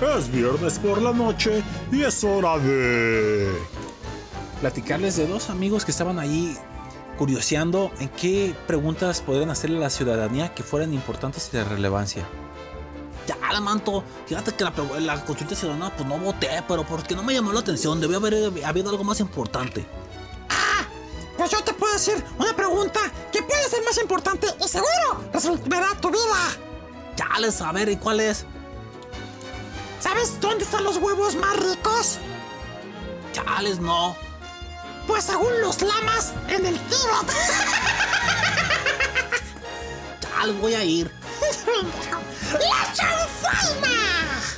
Es viernes por la noche y es hora de... Platicarles de dos amigos que estaban ahí curioseando en qué preguntas podrían hacerle a la ciudadanía que fueran importantes y de relevancia. Ya, manto, fíjate que la, la consulta ciudadana pues no voté, pero porque no me llamó la atención, debió haber habido algo más importante. Ah, pues yo te puedo decir una pregunta que puede ser más importante y seguro resolverá tu vida. Chales, a ver, ¿y cuál es? ¿Sabes dónde están los huevos más ricos? Chales, no. Pues según los lamas, en el Tíbet. Chales, voy a ir. ¡La chanfaina!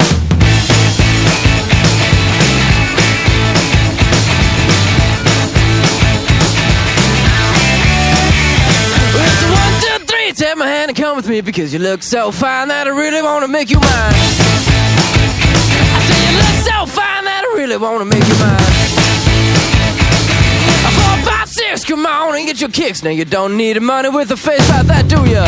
And come with me because you look so fine that I really wanna make you mine. I say you look so fine that I really wanna make you mine. Four, five, six, come on and get your kicks. Now you don't need money with a face like that, do ya?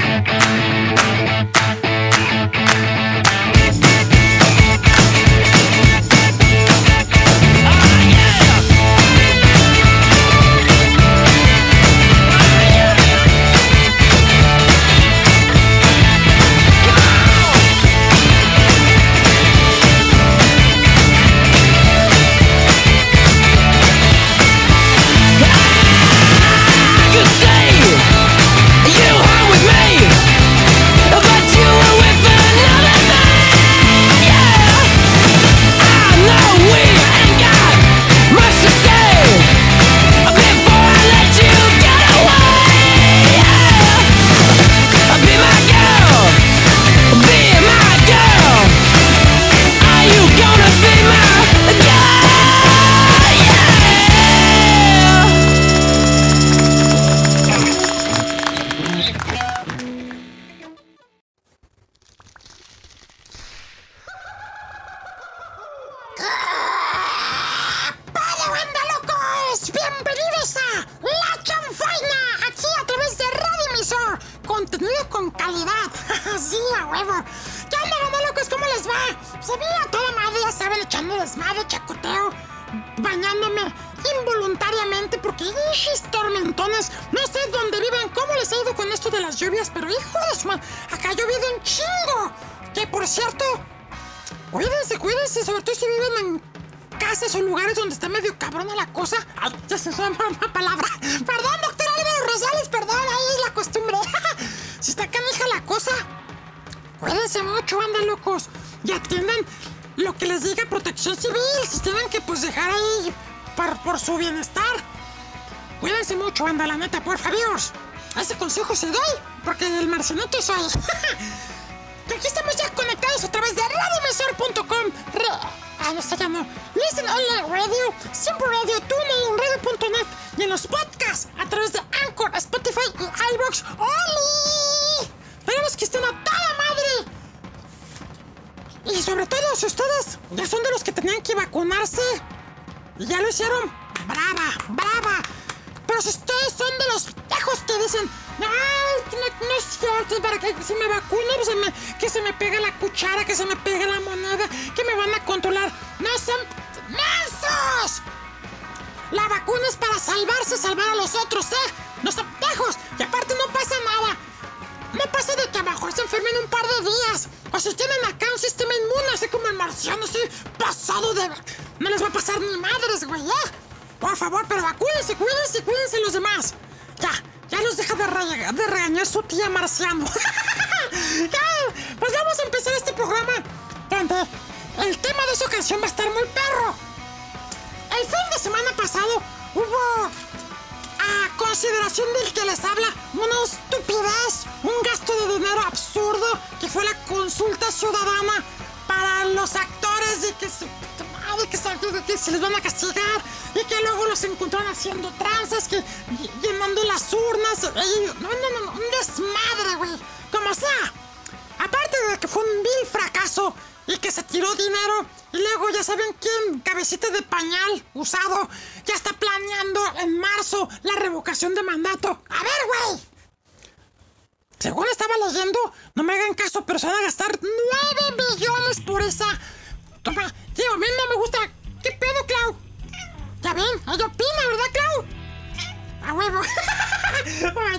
Huevo.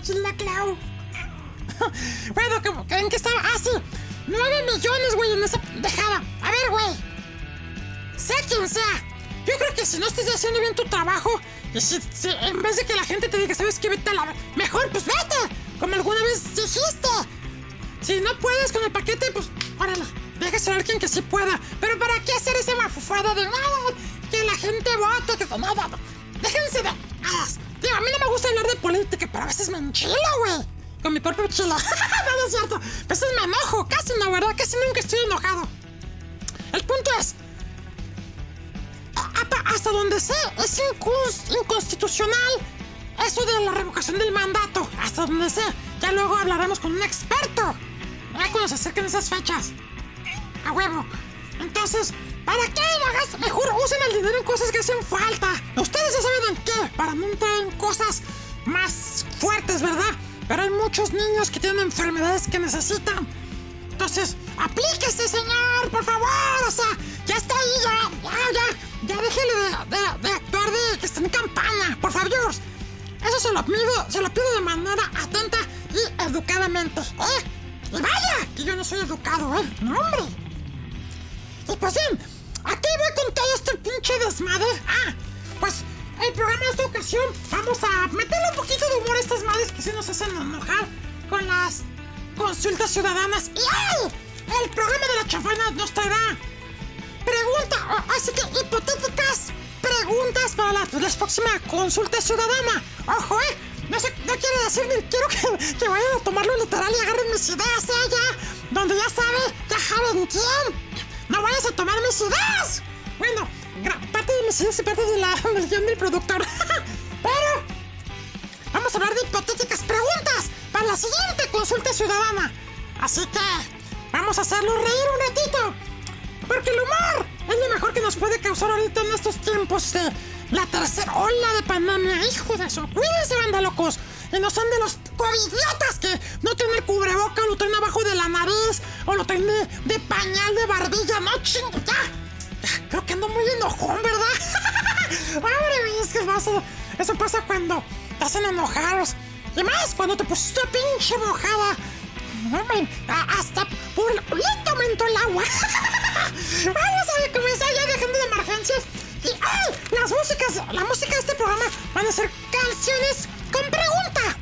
Chila, Clau. Bueno, ¿cómo- ¿en qué estaba? Ah, sí. 9 millones, güey, en esa dejada. A ver, güey. Sea quien sea. Yo creo que si no estás haciendo bien tu trabajo, y si, en vez de que la gente te diga, ¿sabes qué? Vete a la... Mejor, pues vete. Como alguna vez dijiste. Si no puedes con el paquete, pues, órale. Déjase a alguien que sí pueda. Pero ¿para qué hacer esa mafufada de nada? Que la gente vote, que nada. Déjense de... Ah, a mí no me gusta hablar de política, pero a veces me enchila, güey. Con mi propio chilo. no, no es cierto. A veces me enojo. Casi no, ¿verdad? Casi nunca estoy enojado. El punto es... hasta donde sé, es incons- inconstitucional eso de la revocación del mandato. Hasta donde sé. Ya luego hablaremos con un experto. Ya cuando se acerquen esas fechas. A huevo. Entonces, ¿para qué lo hagas? Mejor usen el dinero en cosas que hacen falta. Ustedes ya saben en qué. Para no entrar en cosas más fuertes, ¿verdad? Pero hay muchos niños que tienen enfermedades que necesitan. Entonces, aplíquese, señor, por favor. O sea, ya está ahí, ya, ya, ya. Ya déjele de, de- de actuar de que está en campaña, por favor. Eso se lo pido, se lo pido de manera atenta y educadamente, ¿eh? Y vaya, que yo no soy educado, ¿eh? No, hombre. Y pues bien, aquí voy con todo este pinche desmadre. Ah, pues el programa de esta ocasión vamos a meterle un poquito de humor a estas madres que sí nos hacen enojar con las consultas ciudadanas. Y ¡ay! El programa de la chafaina nos traerá pregunta, así que hipotéticas preguntas para la, la próxima consulta ciudadana. Ojo, eh. No, sé, no quiere decir quiero que, que vayan a tomarlo literal y agarren mis ideas, eh, ya. Donde ya sabe, ya saben quién. No vayas a tomar mis ideas. Bueno, parte de mis ideas y parte de la del guion del productor. Pero vamos a hablar de hipotéticas preguntas para la siguiente consulta ciudadana. Así que vamos a hacerlo reír un ratito. Porque el humor es lo mejor que nos puede causar ahorita en estos tiempos de la tercera ola de pandemia. Hijo de eso. Cuídense, banda locos. Y no son de los covidiotas que no tienen cubreboca, lo traen abajo de la nariz o lo traen de, pañal de barbilla. No, ching, ya. Creo que ando muy enojón, ¿verdad? Güey, es que pasa, eso pasa cuando te hacen enojaros. Y más cuando te pusiste pinche mojada. Hasta por el culito el agua. Vamos a comenzar ya dejando de emergencias y las- la música de este programa van a ser canciones con pregunta.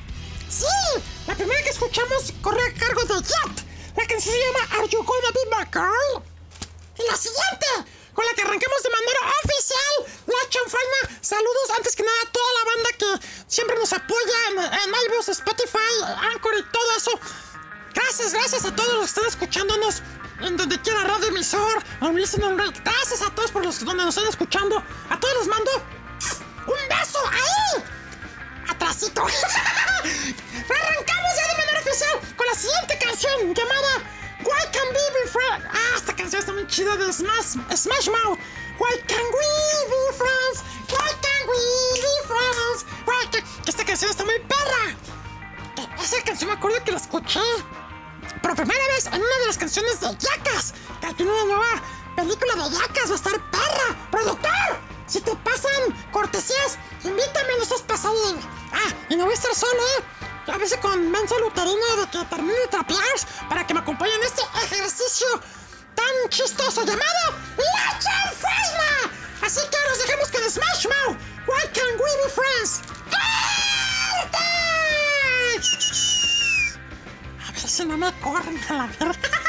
Sí, la primera que escuchamos corre a cargo de Jet. La canción se llama Are You Gonna Be My Girl? Y la siguiente, con la que arrancamos de manera oficial, la chanfaina. Saludos antes que nada a toda la banda que siempre nos apoya en, en Spotify, Anchor y todo eso. Gracias, gracias a todos los que están escuchándonos en donde quiera radio emisor, on Listen on Rate. Gracias a todos por los donde nos están escuchando. A todos les mando un beso ahí. Atrasito. Arrancamos ya de manera oficial con la siguiente canción llamada Why Can We Be Friends. Ah, esta canción está muy chida de Smash, Smash Mouth. Why can we be friends? Why can we be friends? Why can... Esta canción está muy perra. Eh, Esa canción me acuerdo que la escuché por primera vez en una de las canciones de Yacas. Que tiene una nueva película de Yacas. Va a estar perra. Productor, si te pasan cortesías, invítame, no seas pasado. de- Ah, y no voy a estar solo, ¿eh? A veces convenzo al uterino de que termine de para que me acompañe en este ejercicio tan chistoso llamado La Chanfaina. Así que nos dejemos con Smash Mouth. Why can we be friends? ¡Corte! Si no me corren a la verga.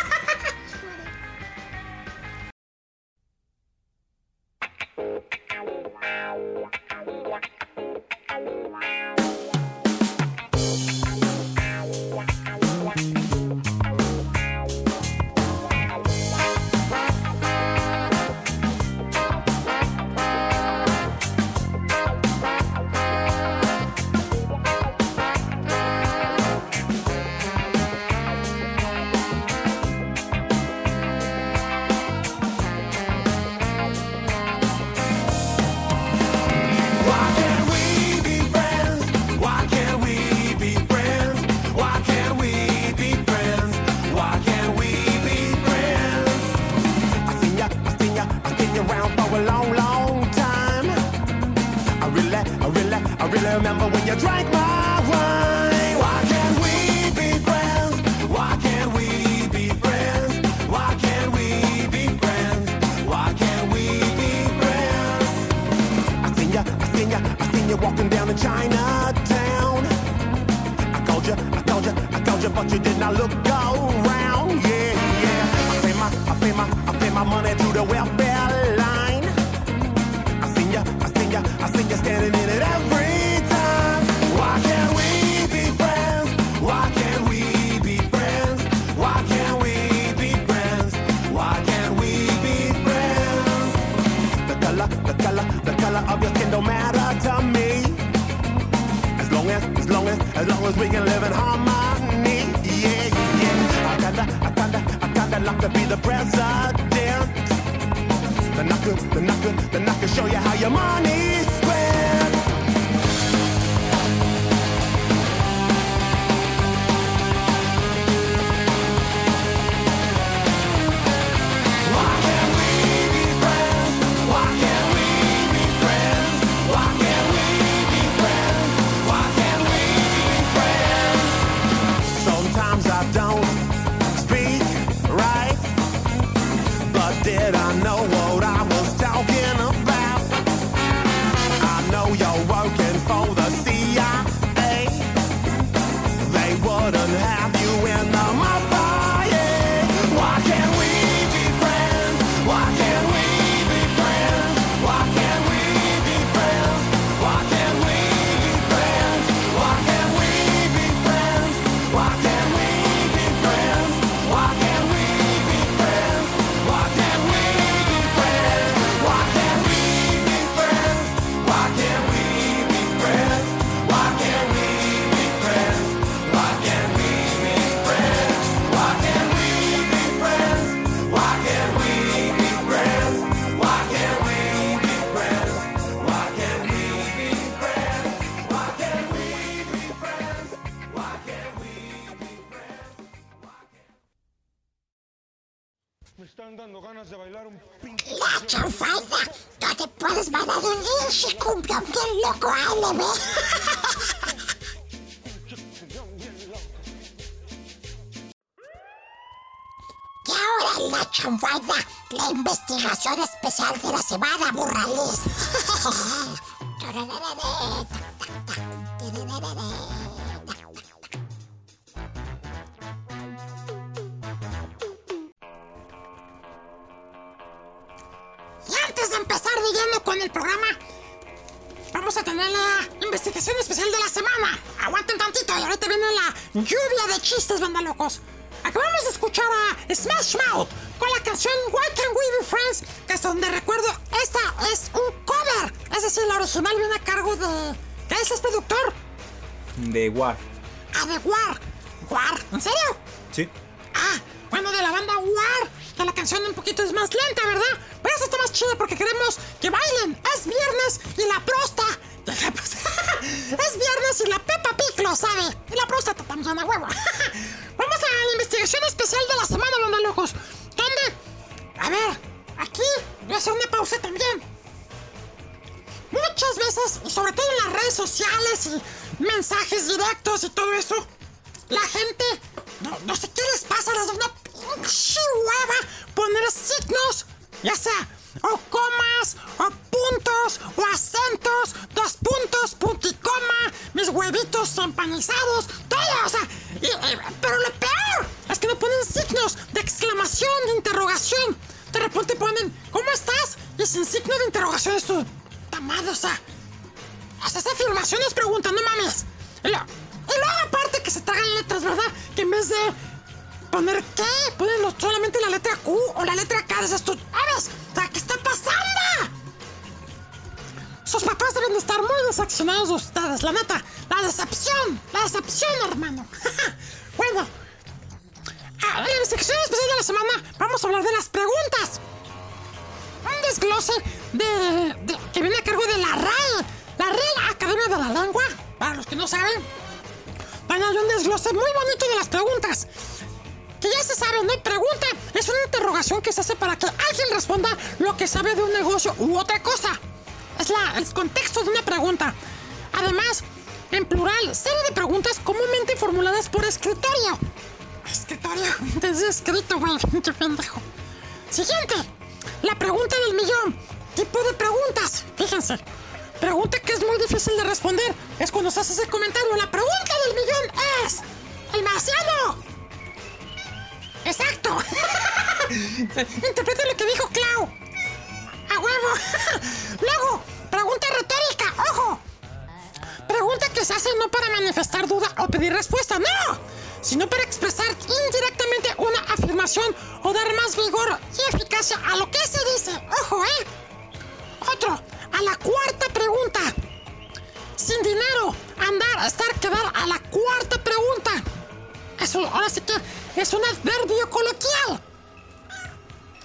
Eso, ahora sí que es un adverbio coloquial.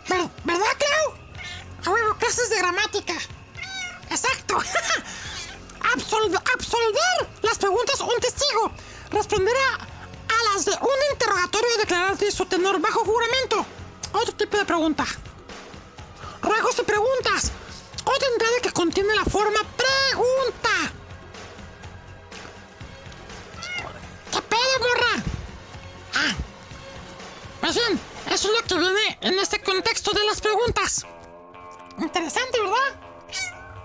Ver- ¿Verdad, Clau? A huevo, clases de gramática. Exacto. Absol- absolver las preguntas un testigo. Responder a, las de un interrogatorio y declarar de su tenor bajo juramento. Otro tipo de pregunta. Ruegos y preguntas. Otra entrada que contiene la forma pregunta. ¿Qué pedo, morra? Ah. Pues bien, eso es lo que viene en este contexto de las preguntas. Interesante, ¿verdad?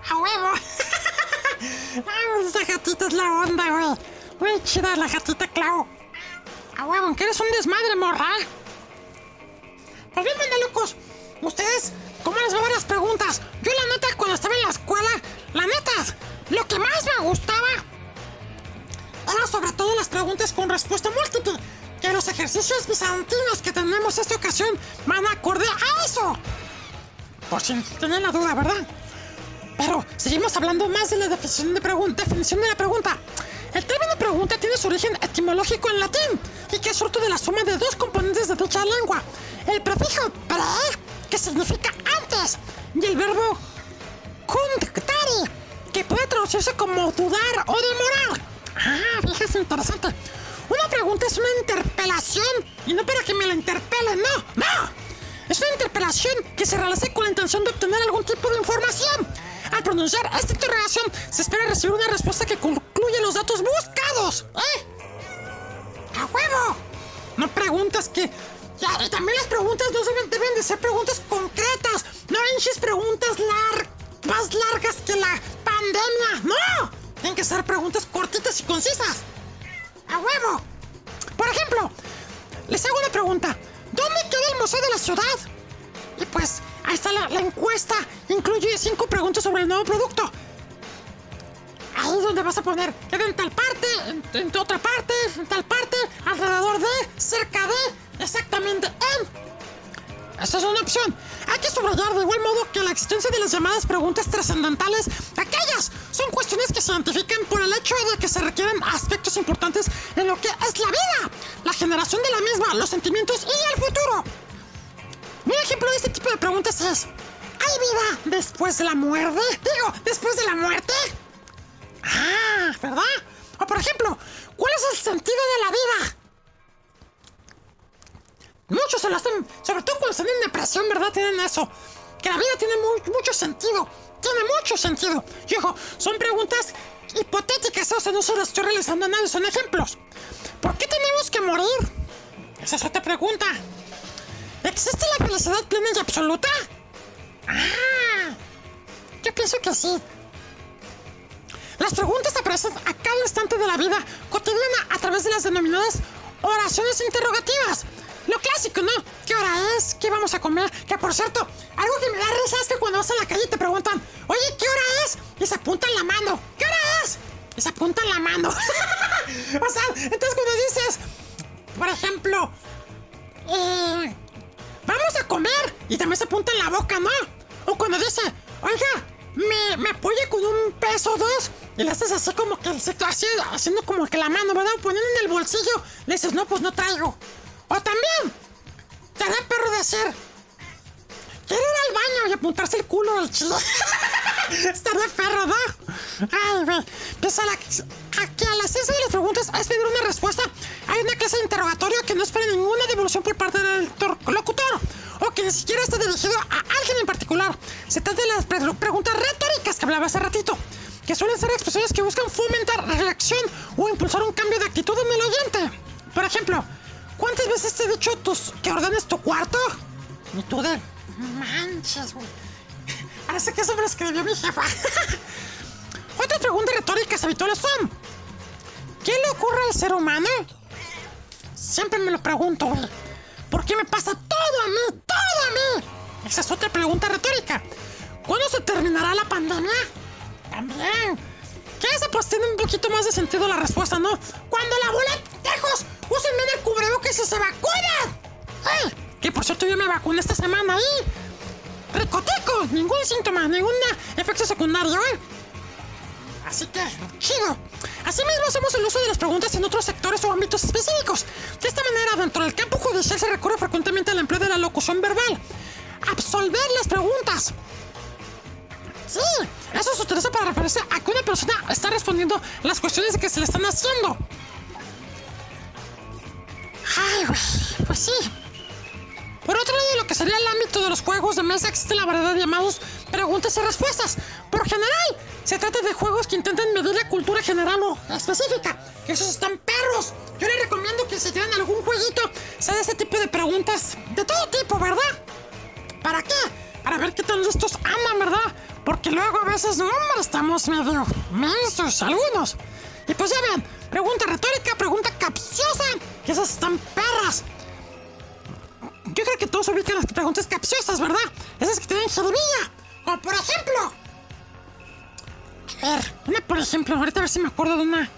A huevo. Ay, esa gatita es la onda, güey. Muy chida la gatita Clau. A huevo, aunque eres un desmadre, morra. Pues bien, manda locos. ¿Ustedes cómo les va a ver las preguntas? Yo, la neta, cuando estaba en la escuela, la neta, lo que más me gustaba era sobre todo las preguntas con respuesta múltiple. Que los ejercicios bizantinos que tenemos esta ocasión van acorde a eso. Por si tienen la duda, ¿verdad? Pero seguimos hablando más de la definición de, pregun- definición de la pregunta. El término pregunta tiene su origen etimológico en latín y que es fruto de la suma de dos componentes de dicha lengua. El prefijo pre, que significa antes, y el verbo contactare, que puede traducirse como dudar o demorar. Ah, fíjese, interesante. Una pregunta es una interpelación y no para que me la interpelen, no, no. Es una interpelación que se realiza con la intención de obtener algún tipo de información. Al pronunciar esta interrogación, se espera recibir una respuesta que concluye los datos buscados. ¿Eh? ¡A huevo! No preguntas que... Y también las preguntas no deben, deben de ser preguntas concretas. No hinches preguntas lar- más largas que la pandemia. ¡No! Tienen que ser preguntas cortitas y concisas. ¡A huevo! Por ejemplo, les hago una pregunta. ¿Dónde queda el Museo de la Ciudad? Y pues, ahí está la, la encuesta. Incluye cinco preguntas sobre el nuevo producto. Ahí es donde vas a poner, queda en tal parte, en, en otra parte, en tal parte, alrededor de, cerca de, exactamente en. Esa es una opción. Hay que subrayar de igual modo que la existencia de las llamadas preguntas trascendentales, aquellas son cuestiones que se identifican por el hecho de que se requieren aspectos importantes en lo que es la vida, la generación de la misma, los sentimientos y el futuro. Un ejemplo de este tipo de preguntas es, ¿hay vida después de la muerte? Digo, después de la muerte. Ah, ¿verdad? O por ejemplo, ¿cuál es el sentido de la vida? Muchos se lo hacen, sobre todo cuando están en depresión, ¿verdad? Tienen eso. Que la vida tiene mu- mucho sentido. Tiene mucho sentido. Y ojo, son preguntas hipotéticas, o sea, no se las estoy realizando a nadie, son ejemplos. ¿Por qué tenemos que morir? Esa es otra pregunta. ¿Existe la felicidad plena y absoluta? Ah, yo pienso que sí. Las preguntas aparecen a cada instante de la vida cotidiana a través de las denominadas oraciones interrogativas. Lo clásico, ¿no? ¿Qué hora es? ¿Qué vamos a comer? Que por cierto, algo que me da risa es que cuando vas a la calle te preguntan, oye, ¿qué hora es? Y se apuntan la mano. ¿Qué hora es? Y se apuntan la mano. o sea, entonces cuando dices, por ejemplo, eh, vamos a comer y también se apunta en la boca, ¿no? O cuando dice, oiga, me, me apoya con un peso o dos y le haces así como que se así, haciendo como que la mano, ¿verdad? Poniendo en el bolsillo, le dices, no, pues no traigo. O también, da perro decir, quiero ir al baño y apuntarse el culo del chile. Estaría perro, ¿no? Ay, güey. Empieza la. Aquí a la ciencia de las preguntas es pedir una respuesta. Hay una clase de interrogatorio que no espera ninguna devolución por parte del tor- locutor. O que ni siquiera está dirigido a alguien en particular. Se trata de las pre- preguntas retóricas que hablaba hace ratito. Que suelen ser expresiones que buscan fomentar reacción o impulsar un cambio de actitud en el oyente. Por ejemplo, ¿cuántas veces te he dicho tus, que ordenes tu cuarto? Y tú de. Manches, güey. Parece que eso me lo escribió mi jefa. Otras preguntas retóricas habituales son: ¿Qué le ocurre al ser humano? Siempre me lo pregunto, güey. ¿Por qué me pasa todo a mí? ¡Todo a mí! Esa es otra pregunta retórica. ¿Cuándo se terminará la pandemia? También. Que esa pues tiene un poquito más de sentido la respuesta, ¿no? Cuando la bola tejos, usen bien el cubrebocas y se vacunan. ¡Ay! Que por cierto yo me vacuné esta semana y... ¡Ricoteco! Ningún síntoma, ningún efecto secundario, ¿eh? Así que, chido. Asimismo, hacemos el uso de las preguntas en otros sectores o ámbitos específicos. De esta manera, dentro del campo judicial se recurre frecuentemente al empleo de la locución verbal. Absolver las preguntas. Sí, eso se utiliza para referirse a que una persona está respondiendo las cuestiones que se le están haciendo. Ay, güey, pues sí. Por otro lado, lo que sería el ámbito de los juegos de mesa existe la variedad de llamados preguntas y respuestas. Por general, se trata de juegos que intentan medir la cultura general o específica. Esos están perros. Yo les recomiendo que si tienen algún jueguito, sea de ese tipo de preguntas. De todo tipo, ¿verdad? ¿Para qué? Para ver qué tan listos andan, ¿verdad? Porque luego a veces, no, hombre, estamos medio mensos algunos. Y pues ya ven, pregunta retórica, pregunta capciosa, que esas están perras. Yo creo que todos ubican las preguntas capciosas, ¿verdad? Esas que tienen jiribilla. Como por ejemplo. A ver, una por ejemplo, ahorita a ver si me acuerdo de una.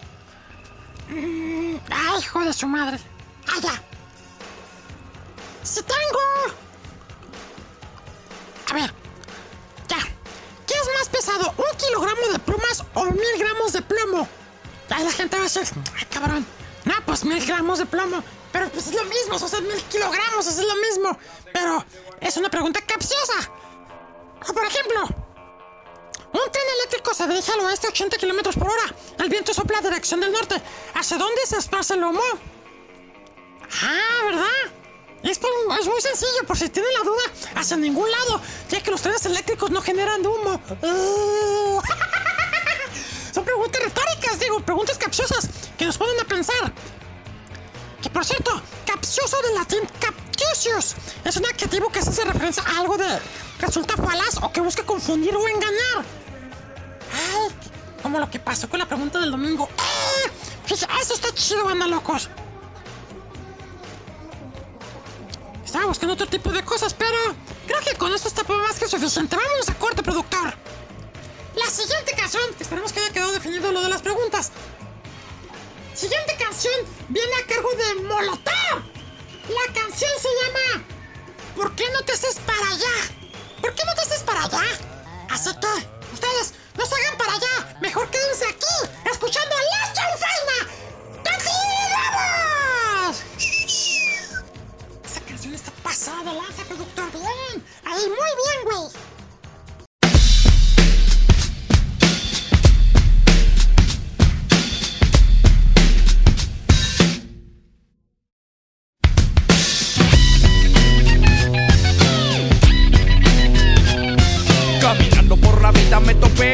Mm, ay, hijo de su madre. Ah, ya. Si tengo. A ver. ¿Qué es más pesado? ¿Un kilogramo de plumas o mil gramos de plomo? Ahí la gente va a decir, ay cabrón. No, pues mil gramos de plomo. Pero pues es lo mismo, o sea, mil kilogramos, es lo mismo. Pero es una pregunta capciosa. O por ejemplo, un tren eléctrico se dirige al oeste a 80 kilómetros por hora. El viento sopla a dirección del norte. ¿Hacia dónde se esparce el humo? Ah, ¿verdad? Es, por es muy sencillo, por si tienen la duda, hacia ningún lado, ya que los trenes eléctricos no generan humo. Uh. Son preguntas retóricas, digo, preguntas capciosas que nos ponen a pensar. Que por cierto, capcioso del latín captious es un adjetivo que se hace referencia a algo de resulta falaz o que busca confundir o engañar. Ay, como lo que pasó con la pregunta del domingo. ¡Eh! Fíjate, eso está chido, banda locos. Estaba buscando otro tipo de cosas, pero creo que con esto está más que suficiente. Vámonos a corte, productor. La siguiente canción, esperemos que haya quedado definido lo de las preguntas. Siguiente canción viene a cargo de Molotov. La canción se llama ¿Por qué no te haces para allá? ¿Por qué no te haces para allá? Así que, ustedes, no se hagan para allá. Mejor quédense aquí, escuchando a Legend Eso, golosa, productor, bien. Ahí, muy bien, güey. Caminando por la vida me topé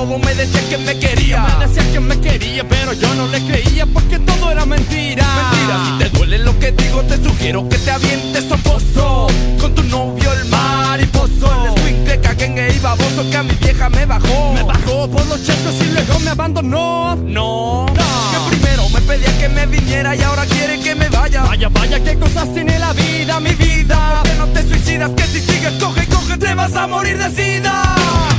todo me decía que me quería. Me decía que me quería, pero yo no le creía porque todo era mentira. Mentira, si te duele lo que digo, te sugiero que te avientes a pozo. Con tu novio el mariposo. El escuincle caguen e baboso que a mi vieja me bajó. Me bajó por los chescos y luego me abandonó. No, no. Que primero me pedía que me viniera y ahora quiere que me vaya. Vaya, vaya, qué cosas tiene la vida, mi vida. Que no te suicidas, que si sigues coge, coge, te vas a morir de sida.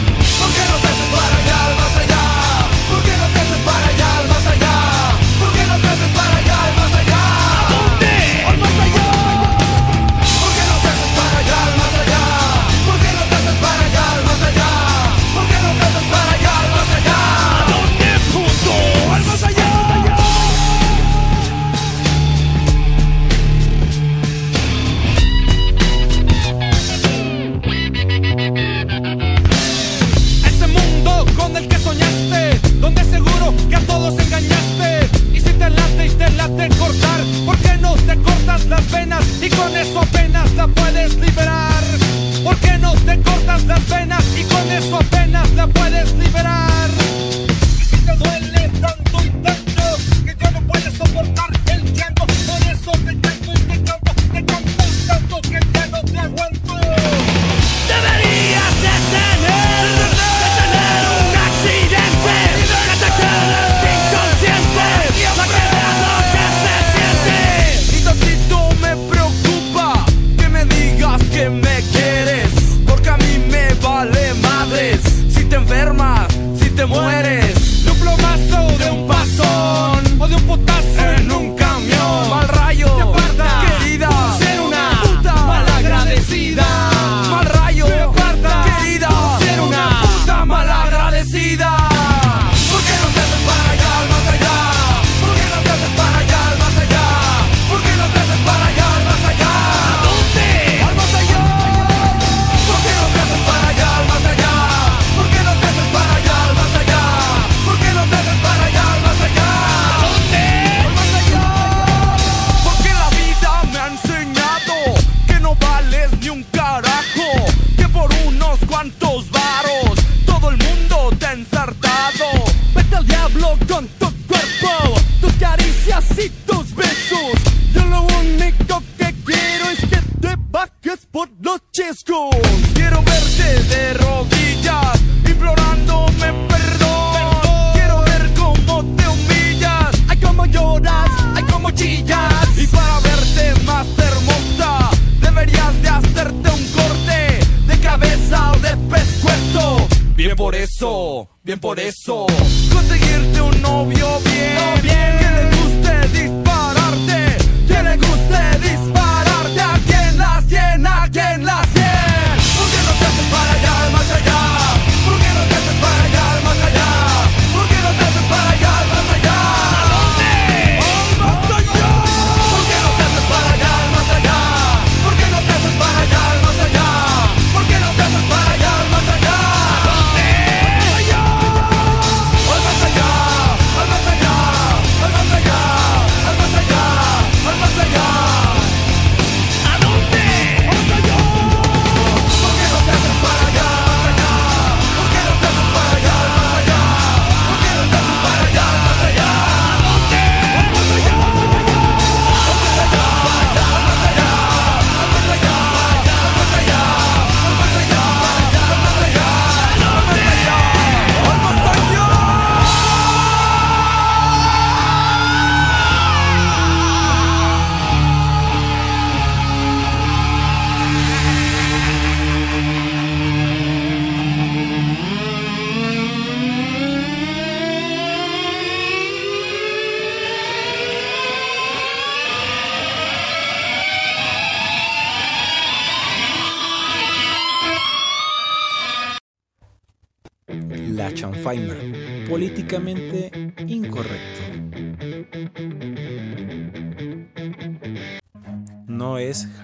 bien por eso. Conseguirte un novio bien, no bien. que le guste disparar.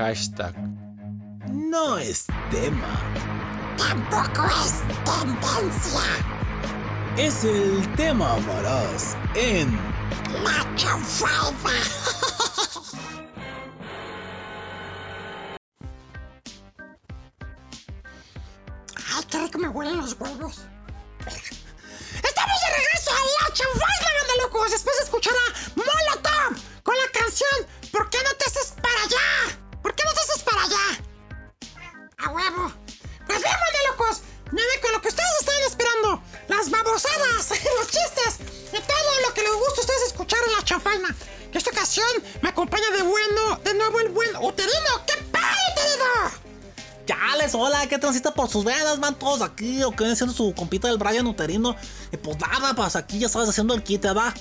Hashtag. No es tema. Tampoco es tendencia. Es el tema amarás en La chanfaina. Aquí, o que viene siendo su compita del Brian Uterino. Y pues nada, pues aquí ya sabes haciendo el kit, ¿verdad?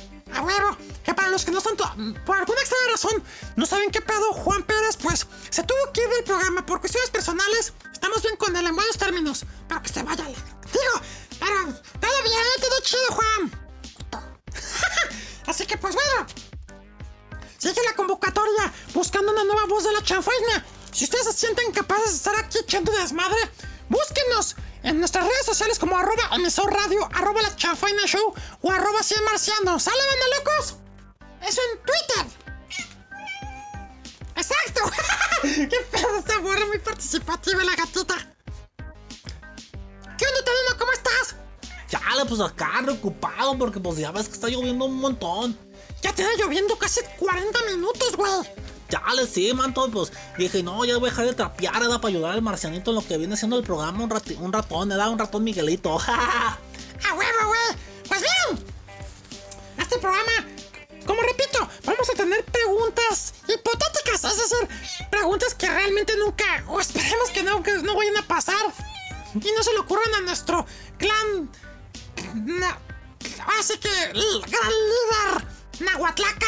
Pues ya ves que está lloviendo un montón. Ya te está lloviendo casi 40 minutos, güey. Chale, sí, manto, pues dije, no, ya voy a dejar de trapear, ¿verdad? Para ayudar al marcianito en lo que viene siendo el programa, un, rati- un ratón, ¿verdad? Un ratón Miguelito. ¡A huevo, güey! Pues bien, este programa, como repito, vamos a tener preguntas hipotéticas, es decir, preguntas que realmente nunca, o esperemos que no, que no vayan a pasar y no se le ocurran a nuestro clan. na- así que, gran líder Nahuatlaca,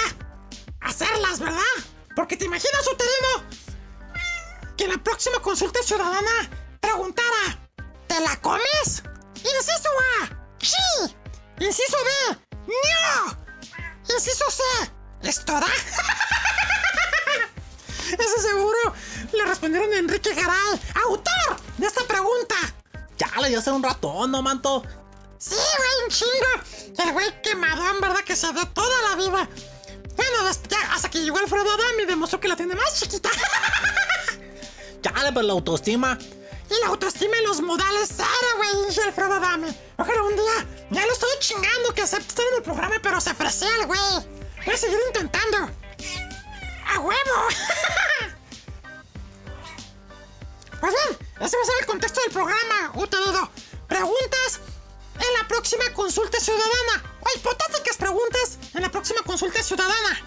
hacerlas, ¿verdad? Porque te imaginas, Uterino, que en la próxima consulta ciudadana preguntara: ¿Te la comes? Inciso A, sí. Inciso B, no. Inciso C, ¿es toda? Ese seguro le respondieron a Enrique Garay, autor de esta pregunta. Chale, ya será un ratón, ¿no, manto? Sí, güey, un chingo. El güey quemadón, ¿verdad? Que se dio toda la vida. Bueno, ya, hasta que llegó Alfredo Adam y demostró que la tiene más chiquita. Chale, pero la autoestima. Y la autoestima y los modales cero, güey, dice Alfredo Adame. Ojalá un día ya lo estoy chingando que acepte estar en el programa, pero se ofreció el güey. Voy a seguir intentando. ¡A huevo! pues bien, ese va a ser el contexto del programa, Uterudo. Preguntas en la próxima consulta ciudadana. O hipotéticas preguntas en la próxima consulta ciudadana.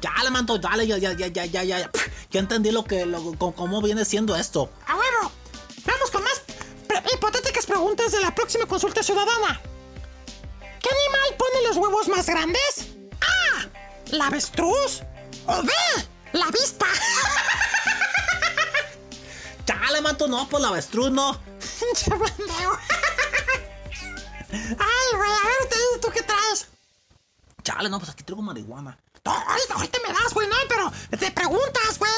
Chale, manto, dale, ya, ya, ya, ya, ya, ya. ya. Ya entendí lo que, lo, cómo viene siendo esto. ¡A huevo! Vamos con más pre- hipotéticas preguntas de la próxima consulta ciudadana. ¿Qué animal pone los huevos más grandes? A. ¿La avestruz? ¿O B. La avispa? Chale, manto, no, pues la avestruz, no. Ay, güey, a ver, ¿tú- ¿tú qué traes? Chale, no, pues aquí traigo marihuana. No, ahorita, ahorita me das, güey, no, pero te preguntas, güey.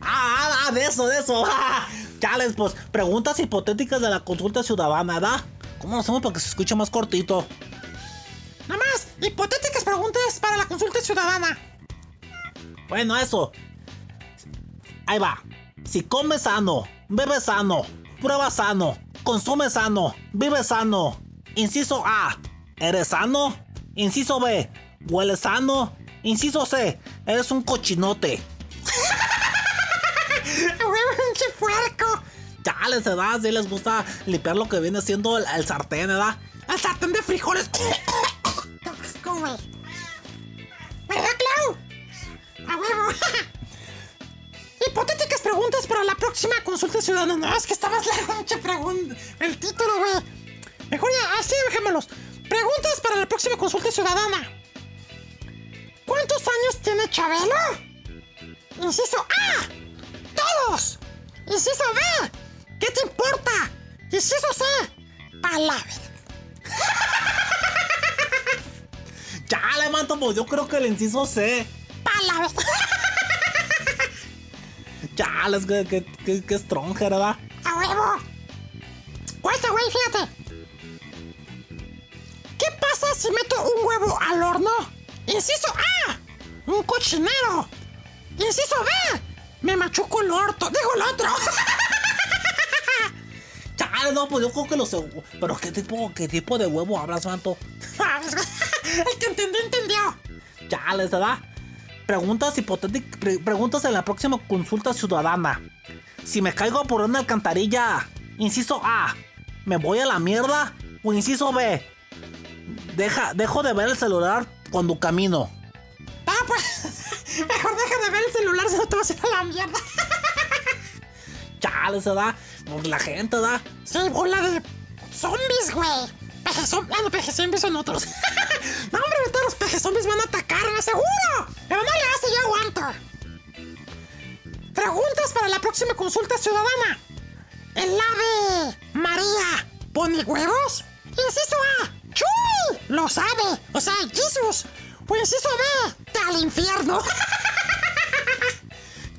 Ah, ah, de eso, de eso. Chales, pues preguntas hipotéticas de la consulta ciudadana, ¿verdad? ¿Cómo lo hacemos para que se escuche más cortito? Nada más, hipotéticas preguntas para la consulta ciudadana. Bueno, eso. Ahí va. Si comes sano, bebes sano, pruebas sano, consumes sano, vives sano. Inciso A, ¿eres sano? Inciso B, ¿hueles sano? Inciso C, eres un cochinote. Güey, pinche puerco. Chales, ¿verdad? Si les gusta limpiar lo que viene siendo el, el sartén, ¿verdad? El sartén de frijoles. ¿Verdad, Clau? ¡A huevo! Hipotéticas preguntas para la próxima consulta ciudadana. No, es que estabas largo, mucha pregunta. El título, güey. Mejor ya, así dejémoslos. Preguntas para la próxima consulta ciudadana. ¿Cuántos años tiene Chabelo? Inciso A. Todos. Inciso B. ¿Qué te importa? Inciso C. Palabra. Chale, manto, pues yo creo que el inciso C. Pala. Chale, es que, que, que, que stronger, ¿verdad? A huevo. O este güey, fíjate. ¿Qué pasa si meto un huevo al horno? Inciso A. Un cochinero. Inciso B. Me machuco el orto. Digo el otro. Chale, no, pues yo creo que lo sé. Pero ¿qué tipo, qué tipo de huevo hablas, manto? El que entendió, entendió. Chale, ¿verdad? Preguntas hipotéticas. preguntas en la próxima consulta ciudadana. Si me caigo por una alcantarilla, inciso A, ¿me voy a la mierda? O inciso B, deja, dejo de ver el celular cuando camino. Ah, pues. Mejor deja de ver el celular si no te vas a ir a la mierda. Chale, ¿verdad? Por la gente, ¿verdad? Sí, bola de zombies, güey. Peje zombies. Ah, no, peje zombies son otros. no, hombre, ahorita los peje zombies van a atacarme, seguro. Pero no le hace, yo aguanto. Preguntas para la próxima consulta ciudadana. ¿El ave María pone huevos? Inciso A. ¡Chuy! Lo sabe. O sea, Jesus. O inciso B. Te al infierno.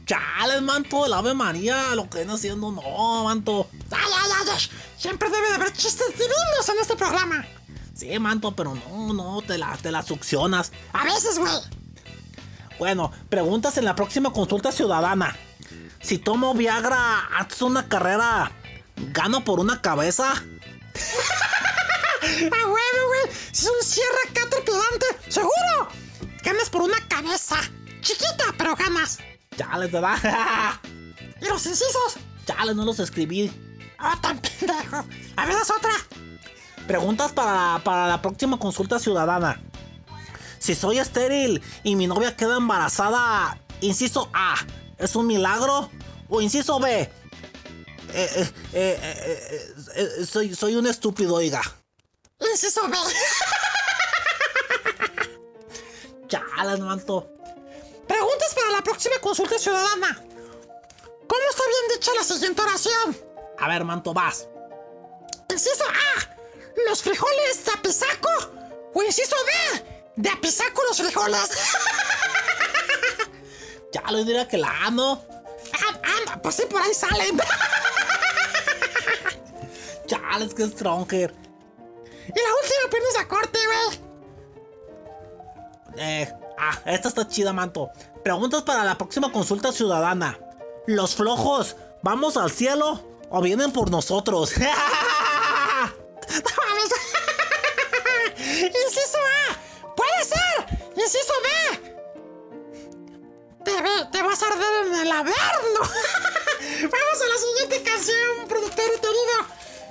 Chale, manto, el Ave María, lo que viene haciendo, no, manto. ay, ay, ay, ay. Siempre debe de haber chistes divinos en este programa. Sí, manto, pero no, no, te la, te la succionas. A veces, güey. Bueno, preguntas en la próxima consulta ciudadana. Si tomo Viagra de una carrera, ¿gano por una cabeza? A huevo, güey. Es un cierre acá trepidante, seguro. Ganas por una cabeza. Chiquita, pero ganas. Chale, ¿verdad? ¿Y los incisos? Chale, no los escribí. Ah, tan pendejo. A ver, haz otra. Preguntas para, para la próxima consulta ciudadana. Si soy estéril y mi novia queda embarazada, inciso A, ¿es un milagro? O inciso B, eh, eh, eh, soy, soy un estúpido, oiga. Inciso B. Chale, manto. Preguntas para la próxima consulta ciudadana. ¿Cómo está bien dicha la siguiente oración? A ver, manto, vas. Inciso A. ¿Los frijoles de apisaco? O inciso B. De apisaco los frijoles. Ya les diría que la amo. Ah, ah, pues sí, por ahí salen. Chales, que stronger. Y la última apenas a corte, güey. Eh, ah, esta está chida, manto. Preguntas para la próxima consulta ciudadana. ¿Los flojos vamos al cielo o vienen por nosotros? Inciso A. Puede ser. Inciso B. Te, te vas a arder en el averno. Vamos a la siguiente canción, productor querido.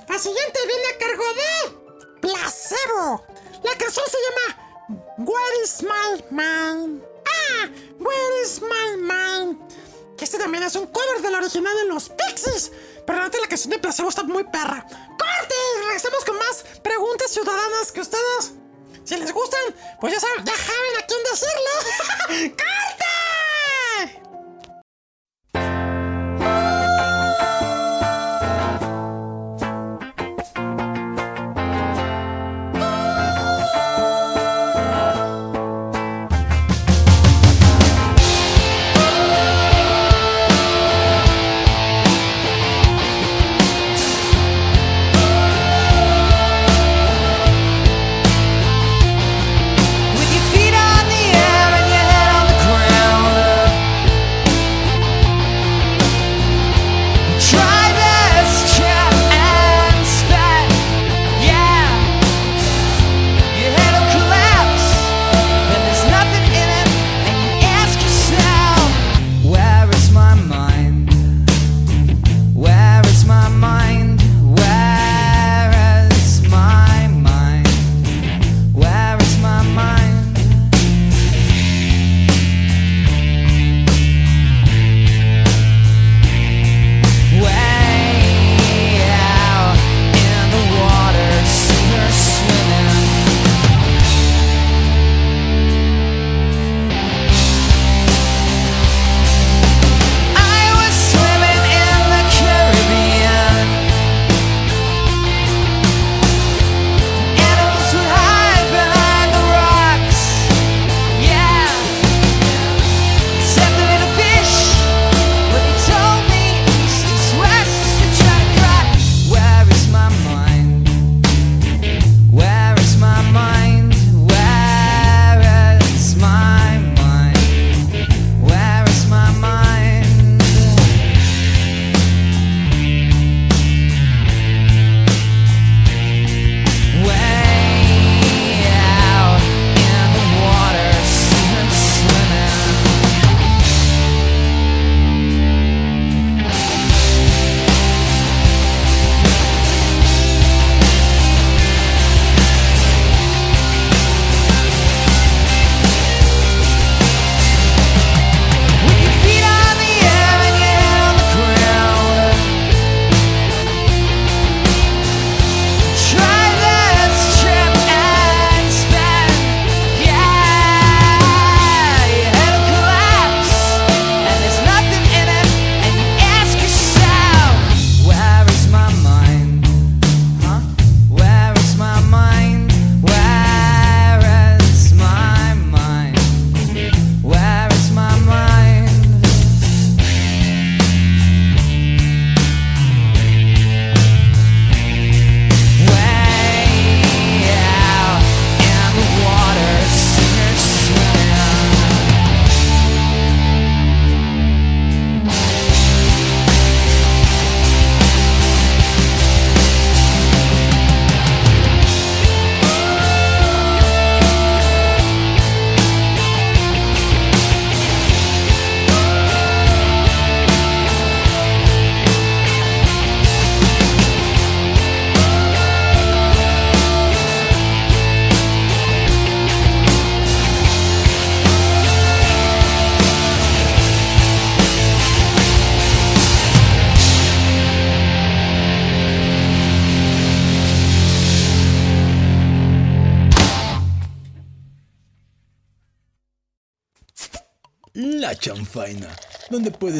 La siguiente viene a cargo de Placebo. La canción se llama Where is my mind? Ah, Where is my mind? Que este también es un cover del original de los Pixies. Pero la neta, la canción de Placebo está muy perra. ¡Corte! Regresamos con más preguntas ciudadanas que ustedes. Si les gustan, pues ya saben, ya saben a quién decirle. ¡Corte!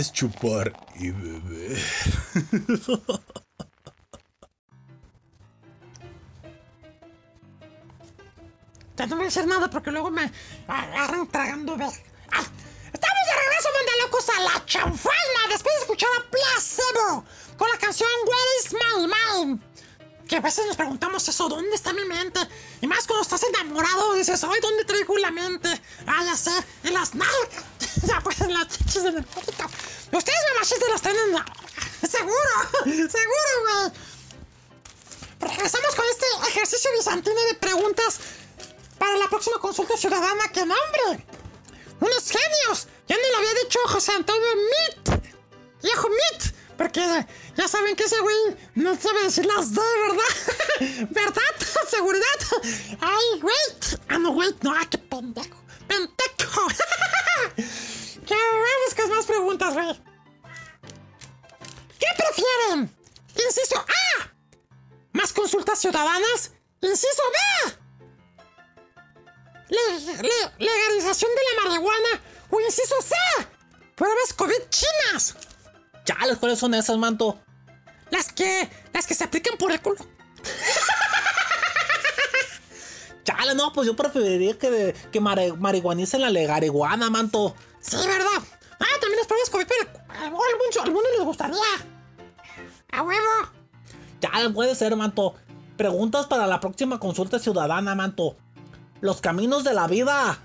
Chupar y beber. No voy a decir nada porque luego me agarran tragando. Ah, Estamos de regreso, mandalocos, a la chanfaina después de escuchar a Placebo con la canción Where is my mind? Que a veces nos preguntamos eso, ¿dónde está mi mente? Y más cuando estás enamorado, dices, ay, ¿dónde traigo la mente? Ah, ya sé, en las nalgas. ya pues en las chichis de narcótica. Ustedes mamachistas las tienen. Seguro, seguro, güey. Regresamos con este ejercicio bizantino de preguntas para la próxima consulta ciudadana. ¡Qué nombre! ¡Unos genios! Ya no lo había dicho José Antonio Mit. Viejo Mit. Porque ya saben que ese güey no sabe decir las D, ¿verdad? ¿Verdad? ¿Seguridad? ¡Ay, wait! Ah, no, wait, no, ah, qué pendejo. ¡Pendejo! ya, vamos con más preguntas, güey. ¿Qué prefieren? Inciso A. ¿Más consultas ciudadanas? Inciso B. Le- le- legalización de la marihuana. O inciso C. Pruebas COVID chinas. Chales, ¿cuáles son esas, manto? Las que. las que se aplican por el culo. Chale, no, pues yo preferiría que, que mare- marihuanicen la legariguana, manto. Sí, ¿verdad? Ah, también las pruebas COVID, pero a algunos, les gustaría. A huevo. Chale, puede ser, manto. Preguntas para la próxima consulta ciudadana, manto. Los caminos de la vida.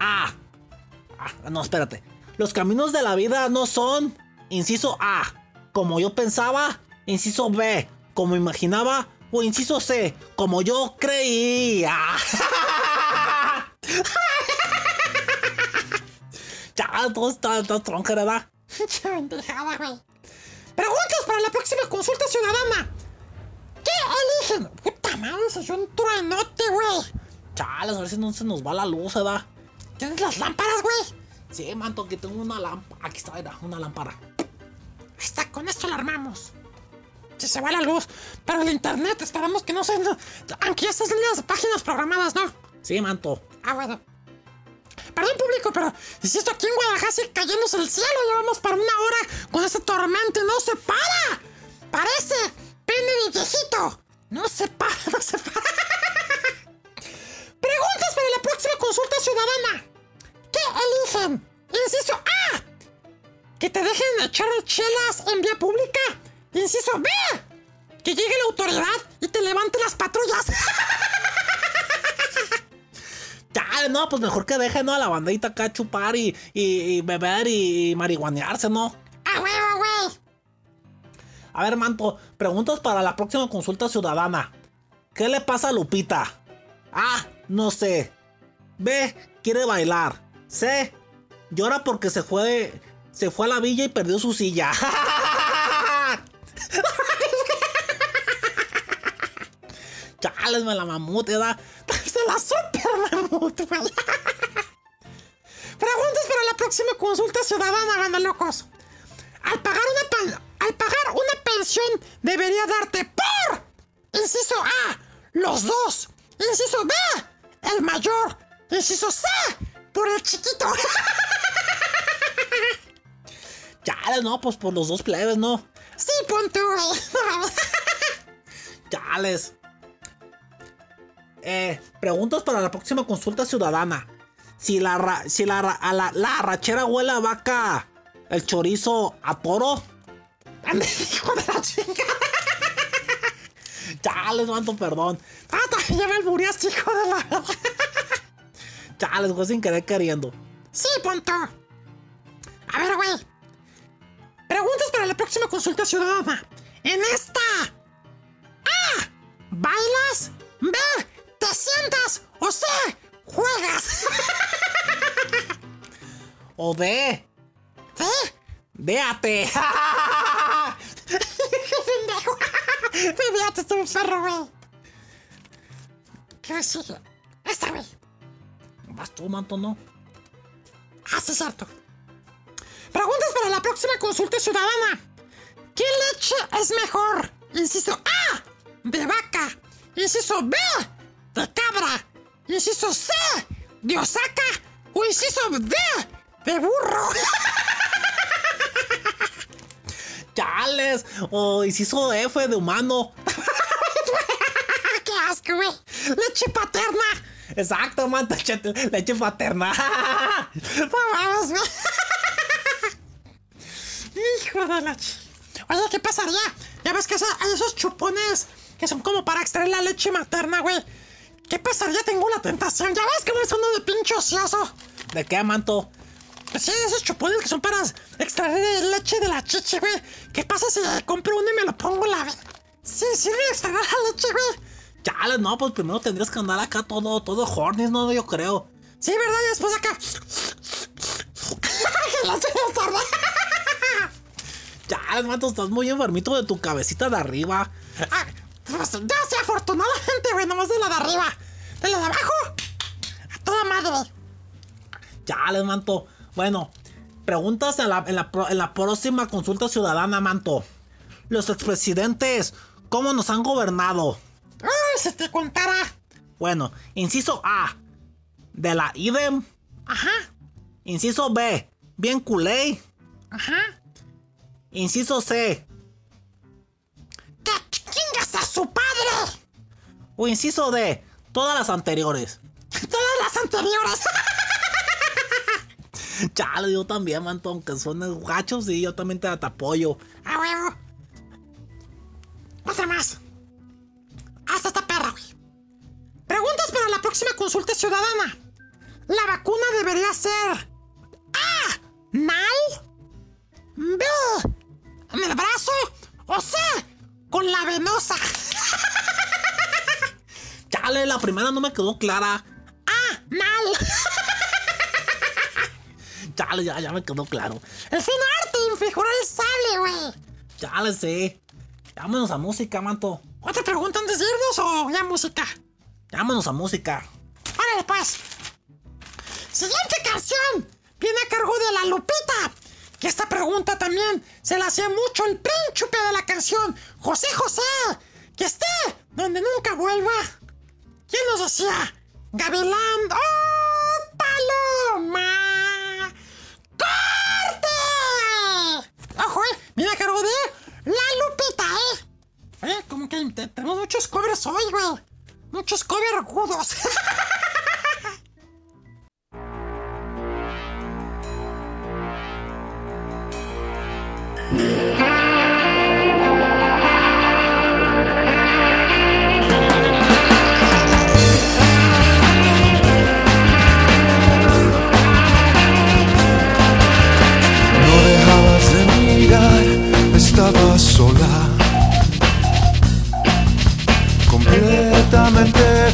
Ah. Ah, no, espérate. Los caminos de la vida no son. Inciso A. Como yo pensaba. Inciso B. Como imaginaba. O inciso C. Como yo creía. ya, todo está, está tronca, ¿verdad? Preguntas para la próxima consulta ciudadana. ¿Qué eligen? Puta madre, oyó un truenote, güey. Chales, a ver si no se nos va la luz, ¿verdad? ¿Tienes las lámparas, güey? Sí, manto, aquí tengo una lámpara. Aquí está, mira, una lámpara. Está, con esto la armamos. Si se va la luz. Pero el internet, esperamos que no se... Aunque ya estás en las páginas programadas, ¿no? Sí, manto. Ah, bueno. Perdón, público, pero insisto, aquí en Guadalajara sigue cayéndose el cielo. Llevamos para una hora con esta tormenta y no se para. Parece pene de viejito. No se para, no se para. Preguntas para la próxima consulta ciudadana. ¿Qué eligen? Inciso A. Que te dejen echar chelas en vía pública. Inciso B. Que llegue la autoridad y te levante las patrullas. Ya, no, pues mejor que dejen ¿no? a la bandita acá chupar y, y- y beber y, y marihuanearse, ¿no? ¡A huevo, güey! A ver, manto, preguntas para la próxima consulta ciudadana. ¿Qué le pasa a Lupita? A. No sé. B. Quiere bailar. C. Llora porque se fue. Se fue a la villa y perdió su silla. Chales, me la mamute, ¿verdad? Se la super mamut. Preguntas para la próxima consulta ciudadana, banda locos. Al pagar una al pagar una pensión debería darte por inciso A, los dos. Inciso B, el mayor. Inciso C, por el chiquito. Chales, no, pues por los dos plebes, ¿no? Sí, güey. Chales. Eh, preguntas para la próxima consulta ciudadana. Si la, ra- si la, ra- a la, la arrachera huele a vaca, el chorizo a toro. Ande, hijo de la chingada. Chales, manto, perdón. Ah, también ya me albureaste, hijo de la... Chales, fue sin querer queriendo. Sí, punto. A ver, güey. Preguntas para la próxima consulta ciudadana. En esta. A. ¿Bailas? B. ¿Te sientas? O C. ¿Juegas? O de, ¿C? véate. ¡Qué pendejo! Viaste tú, perro, güey. ¿Qué sigue? Esta, güey. Vas tú, manto, ¿no? Ah, sí, cierto. Preguntas para la próxima consulta ciudadana. ¿Qué leche es mejor? Inciso A, de vaca. Inciso B, de cabra. Inciso C, de osaca. O inciso D, de burro. Chales. O inciso F de humano. ¡Qué asco, güey! ¡Leche paterna! Exacto, manto. chete- Leche paterna. No. Hijo de la. Oye, ¿qué pasaría? Ya ves que hay esos chupones que son como para extraer la leche materna, güey. ¿Qué pasaría? Tengo una tentación. Ya ves cómo es uno de pinche ocioso. ¿De qué, manto? Pues sí, esos chupones que son para extraer leche de la chichi, güey. ¿Qué pasa si compro uno y me lo pongo en la... Sí, sirve de extraer la leche, güey. Chales, no, pues primero tendrías que andar acá todo, todo horny, no, yo creo. Sí, ¿verdad? Y después acá... Chales, manto, estás muy enfermito de tu cabecita de arriba. Ah, pues, ya sé, afortunadamente, güey, nomás de la de arriba. De la de abajo, a toda madre. Chales, manto. Bueno, preguntas en la, en la, en la próxima consulta ciudadana, manto. Los expresidentes, ¿cómo nos han gobernado? Si te contara. Bueno, inciso A, de la IDEM. Ajá, Inciso B, bien culé. ajá. Inciso C, ¡Que chingas a su padre! o inciso D, todas las anteriores. Todas las anteriores. Chale, yo también, manto, aunque son gachos y yo también te, te apoyo. A huevo. Otra más. Hasta próxima consulta ciudadana. La vacuna debería ser A. Mal. B. En el brazo. O C. Con la venosa. Chale, la primera no me quedó clara. A. Mal. Chale, ya, ya me quedó claro. El fino arte infigurar el sable, güey. Chale, sí. Vámonos a música, manto. ¿Otra pregunta antes de irnos o ya música? Vámonos a música. Órale, pues. Siguiente canción. Viene a cargo de la Lupita. Que esta pregunta también se la hacía mucho el príncipe de la canción, José José. Que esté donde nunca vuelva. ¿Quién nos decía? Gavilán. ¡Oh, paloma! ¡Corte! Ojo, eh. Viene a cargo de la Lupita, eh. Oye, como que te- tenemos muchos covers hoy, güey. Muchos covers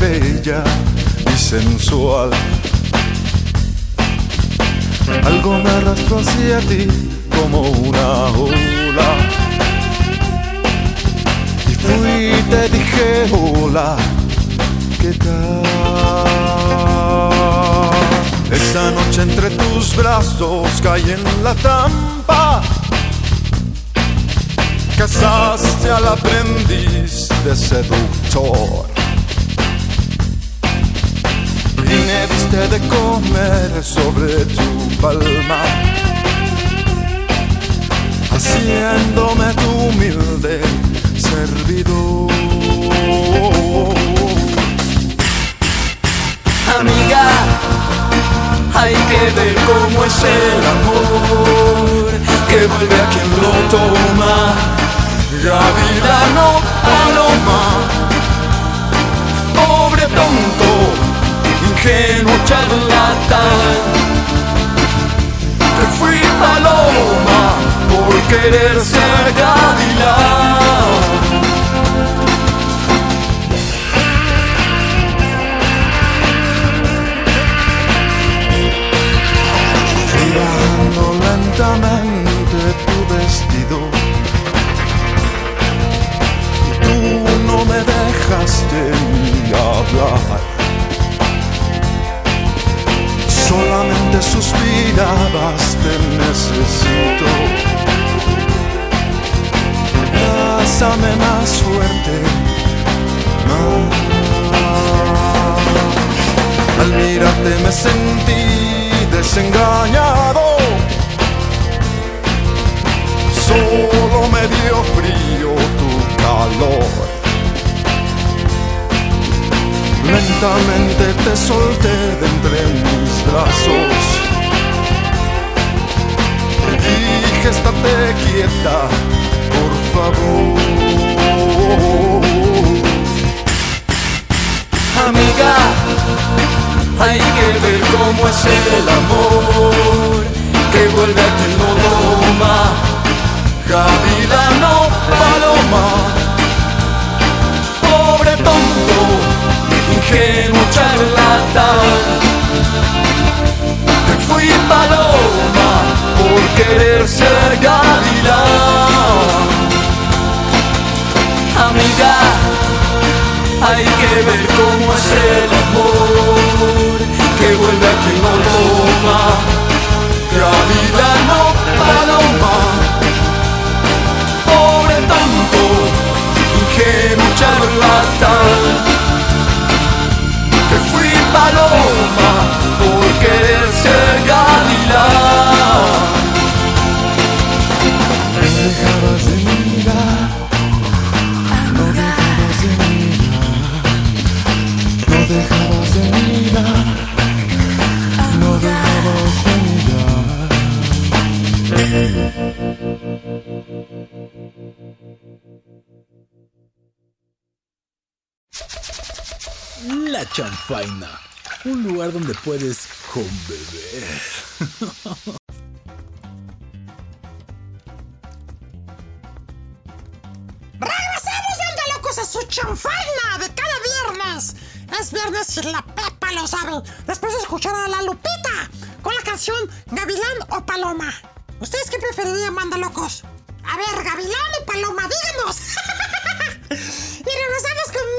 Bella y sensual. Algo me arrastró hacia ti como una ola. Y fui y te dije hola, ¿qué tal? Esa noche entre tus brazos caí en la trampa. Casaste al aprendiz de seductor. Me diste de comer sobre tu palma. Haciéndome tu humilde servidor. Amiga, hay que ver cómo es el amor que vuelve a quien lo toma. Gavilano, paloma, pobre tonto, ingenuo charlatán. Te fui paloma por querer ser gavilán. Lentamente tu vestido y tú no me dejaste ni hablar solamente suspirabas, te necesito. Pásame más suerte, más. Al mirarte me sentí desengañado, solo me dio frío tu calor. Lentamente te solté de entre mis brazos. Te dije, estate quieta, por favor. Amiga, hay que ver cómo es el amor que vuelve a quien no toma. Gavilano, paloma, Pobre tonto, ingenuo charlatán. Fui paloma por querer ser gavilán. Amiga, hay que ver cómo es el amor que vuelve a quien no toma. Gavilano, paloma, Pobre tonto, ingenuo charlatán. Te fui paloma La chanfaina. Un lugar donde puedes conbeber. ¡Regresamos, banda locos, a su chanfaina de cada viernes! Es viernes y la Pepa lo sabe. Después de escuchar a la Lupita con la canción Gavilán o Paloma. ¿Ustedes qué preferirían, banda locos? A ver, Gavilán o Paloma, díganos. y regresamos con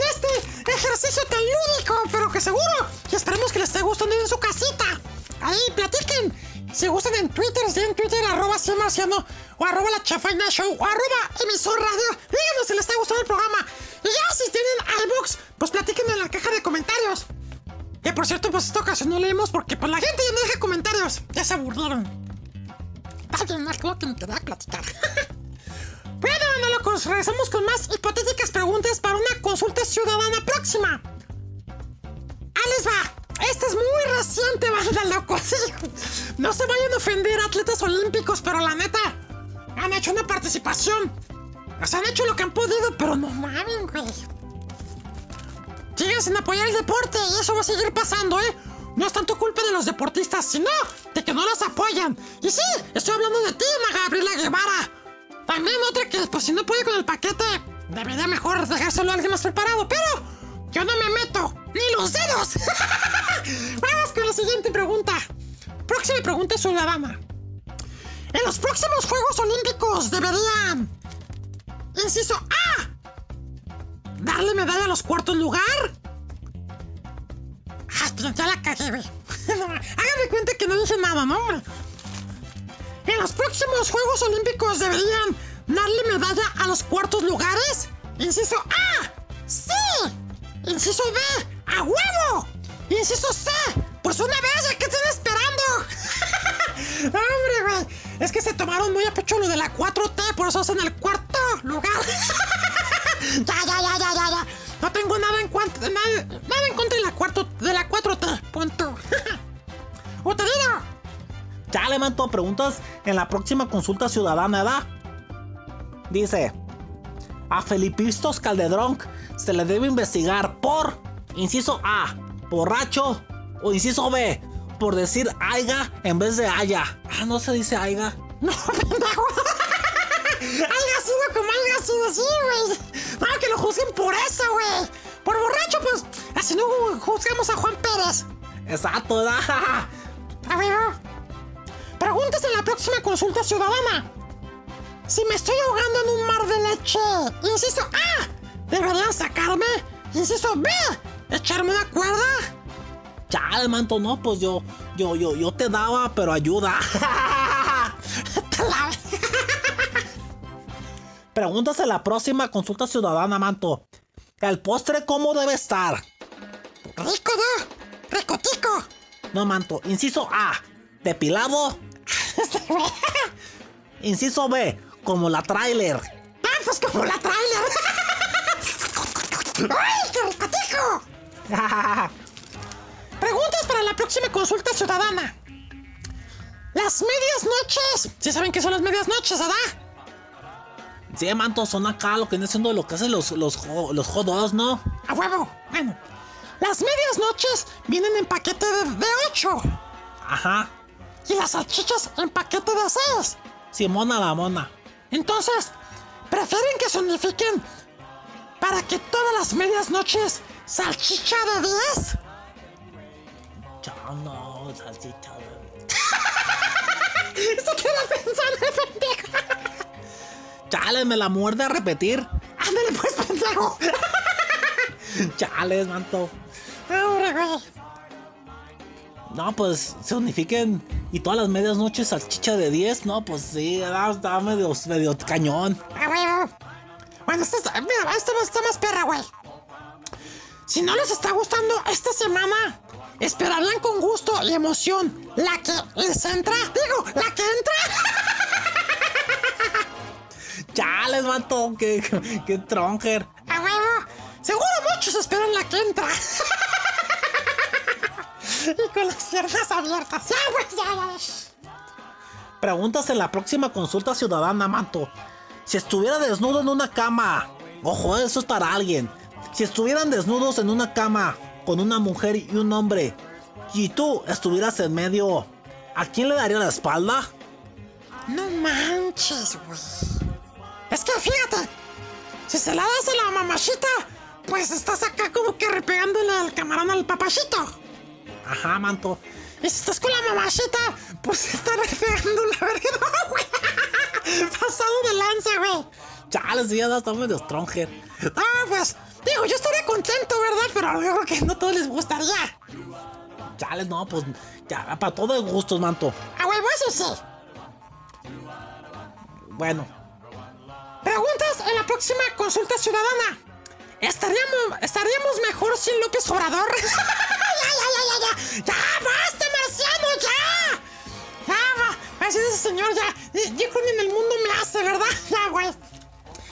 ejercicio tan lúdico, pero que seguro y esperemos que les esté gustando en su casita. Ahí platiquen. Si gustan en Twitter, si en Twitter, arroba Cien Marciano, o arroba la chafaina show, o arroba emisor radio. Díganos si les está gustando el programa. Y ya si tienen iBooks, pues platiquen en la caja de comentarios. Que por cierto, pues esta ocasión no leemos porque pues la gente ya no deja comentarios. Ya se aburrieron. Alguien más como que me quería platicar. bueno, no locos, regresamos con más hipotéticas preguntas para una consulta ciudadana próxima. Ahí les va. Esta es muy reciente, banda locos. No se vayan a ofender atletas olímpicos, pero la neta, han hecho una participación. O sea, han hecho lo que han podido, pero no mamen, güey. Sigan sin apoyar el deporte y eso va a seguir pasando, ¿eh? No es tanto culpa de los deportistas, sino de que no los apoyan. Y sí, estoy hablando de ti, Ana Gabriela Guevara. También otra que, pues si no puede con el paquete, debería mejor dejárselo a alguien más preparado, pero yo no me meto, ni los dedos. Vamos con la siguiente pregunta. Próxima pregunta ciudadana. En los próximos Juegos Olímpicos deberían... Inciso A. ¿Darle medalla a los cuartos lugar? Ah, ya la cagué, güey. Háganme cuenta que no dije nada, ¿no? En los próximos Juegos Olímpicos deberían darle medalla a los cuartos lugares. Inciso A. Sí. Inciso B. A huevo. Inciso C. Pues una vez, ¿a qué están esperando? Hombre, güey. Es que se tomaron muy a pecho lo de la 4T, por eso hacen el cuarto lugar. ya, ya, ya, ya, ya, ya. No tengo nada en nada, nada en contra de la, cuarto, de la 4T. Punto. o te digo. Ya le preguntas en la próxima consulta ciudadana, ¿verdad? Dice, a Felipistos Calderón se le debe investigar por, inciso A, borracho, o inciso B, por decir aiga en vez de haya. Ah, no se dice aiga. No, pendejo. Haya sido como haya sido, sí, güey. No, que lo juzguen por eso, güey. Por borracho, pues, así no juzgamos a Juan Pérez. Exacto, ¿verdad? A ver, preguntas en la próxima consulta ciudadana. Si me estoy ahogando en un mar de leche, inciso A, deberían sacarme. Inciso B, echarme una cuerda. Ya, el manto, no, pues yo, yo, yo, yo te daba, pero ayuda. Preguntas en la próxima consulta ciudadana, manto. ¿El postre cómo debe estar? Rico, ¿no? Ricotico. No, manto. Inciso A, depilado. Inciso B, como la tráiler. Ah, pues como la trailer. ¡Ay, qué ricotico! Preguntas para la próxima consulta ciudadana. Las medias noches. ¿Sí saben qué son las medias noches, verdad? Sí, manto, son acá lo que viene siendo lo que hacen los, los, los hot dogs, ¿no? A huevo. Bueno. Las medias noches vienen en paquete de, de 8 Ajá. Y las salchichas en paquete de 6. Simona la mona. Entonces, ¿prefieren que sonifiquen para que todas las medias noches salchicha de 10? Chao, no, salchicha. Eso queda pensando, pendejo. Chale, me la muerde a repetir. Ándale, pues, pendejo. Chales, manto. Hombre, güey. No, pues se unifiquen y todas las medias noches salchicha de 10. No, pues sí, da medio, medio cañón. A huevo. Bueno, esta, está- mira, esta está más perra, güey. Si no les está gustando esta semana, esperarían con gusto y emoción la que les entra. Digo, la que entra. Chales, manto, que, que tronker. A huevo. Seguro muchos esperan la que entra. y con las piernas abiertas. Ya, güey, ya, ya. Preguntas en la próxima consulta ciudadana, manto. Si estuviera desnudo en una cama, ojo, eso es para alguien. Si estuvieran desnudos en una cama con una mujer y un hombre, y tú estuvieras en medio, ¿a quién le daría la espalda? No manches, güey. Es que fíjate, si se la das a la mamachita, pues estás acá como que repegándole al camarón al papachito. Ajá, manto. Estás con la mamachita, pues estás repegando la verga, no, güey. Pasado de lanza, güey. Chales, ya está medio stronger. Ah, pues, digo, yo estaría contento, ¿verdad? Pero yo creo que no todos les gustaría. Chales, no, pues ya, para todos gustos, manto. A huevo, eso sí. Bueno, Preguntas en la próxima consulta ciudadana. ¿Estaríamos, estaríamos mejor sin López Obrador? ya, ya, ya, ya, ya. Ya, basta, marciano, ya. Ya, va. Así ese señor, ya. Que en el mundo me hace, ¿verdad? Ya, güey.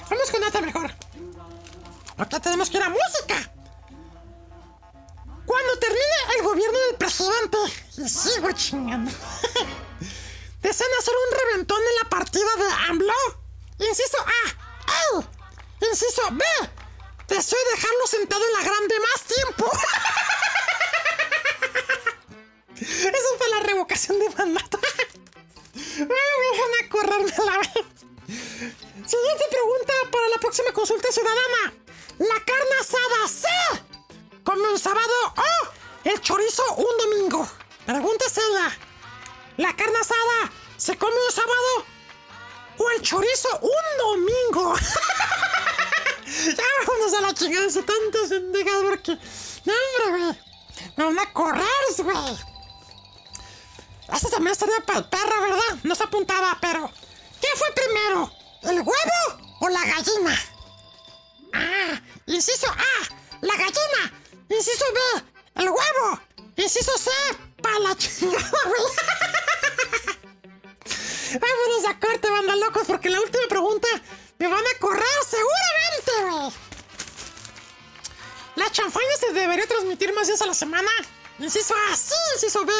Vamos con otra mejor. Acá tenemos que ir a música. Cuando termine el gobierno del presidente, y sigo chingando, desean hacer un reventón en la partida de AMLO. Inciso A. ¡Ey! Inciso B. Deseo dejarlo sentado en la grande más tiempo. Eso fue la revocación de mandato. Ay, Dejan a correrme a la vez. Siguiente pregunta para la próxima consulta ciudadana. ¿La carne asada se come un sábado o el chorizo un domingo? Pregunta. ¿La carne asada se come un sábado o el chorizo un domingo? ya vámonos a la chingada de tantas pendejas porque... No, hombre, güey. Me van a correr, güey. Esta también estaría para el perro, ¿verdad? No se apuntaba, pero... ¿Qué fue primero? ¿El huevo o la gallina? Ah, inciso A, la gallina. Inciso B, el huevo. Inciso C, para la chingada, güey. Vámonos a corte, banda locos, porque la última pregunta me van a correr seguramente, güey. La chanfaina se debería transmitir más días a la semana. Inciso A, sí, inciso B.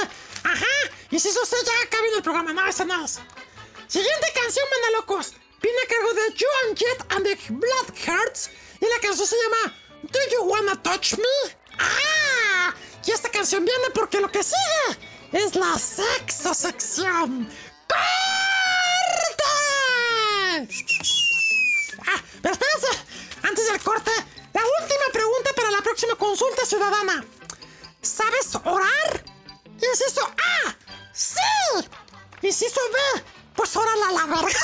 Ajá, inciso C, ya acá viene el programa, no, esa no es. Siguiente canción, banda locos. Viene a cargo de Joan Jett and the Bloodhearts. Y la canción se llama Do You Wanna Touch Me? ¡Ah! Y esta canción viene porque lo que sigue es la sexo sección. ¡Corte! Ah, pero espérense. Antes del corte, la última pregunta para la próxima consulta ciudadana. ¿Sabes orar? Inciso A. ¡Sí! Inciso B. Pues órala a la verga.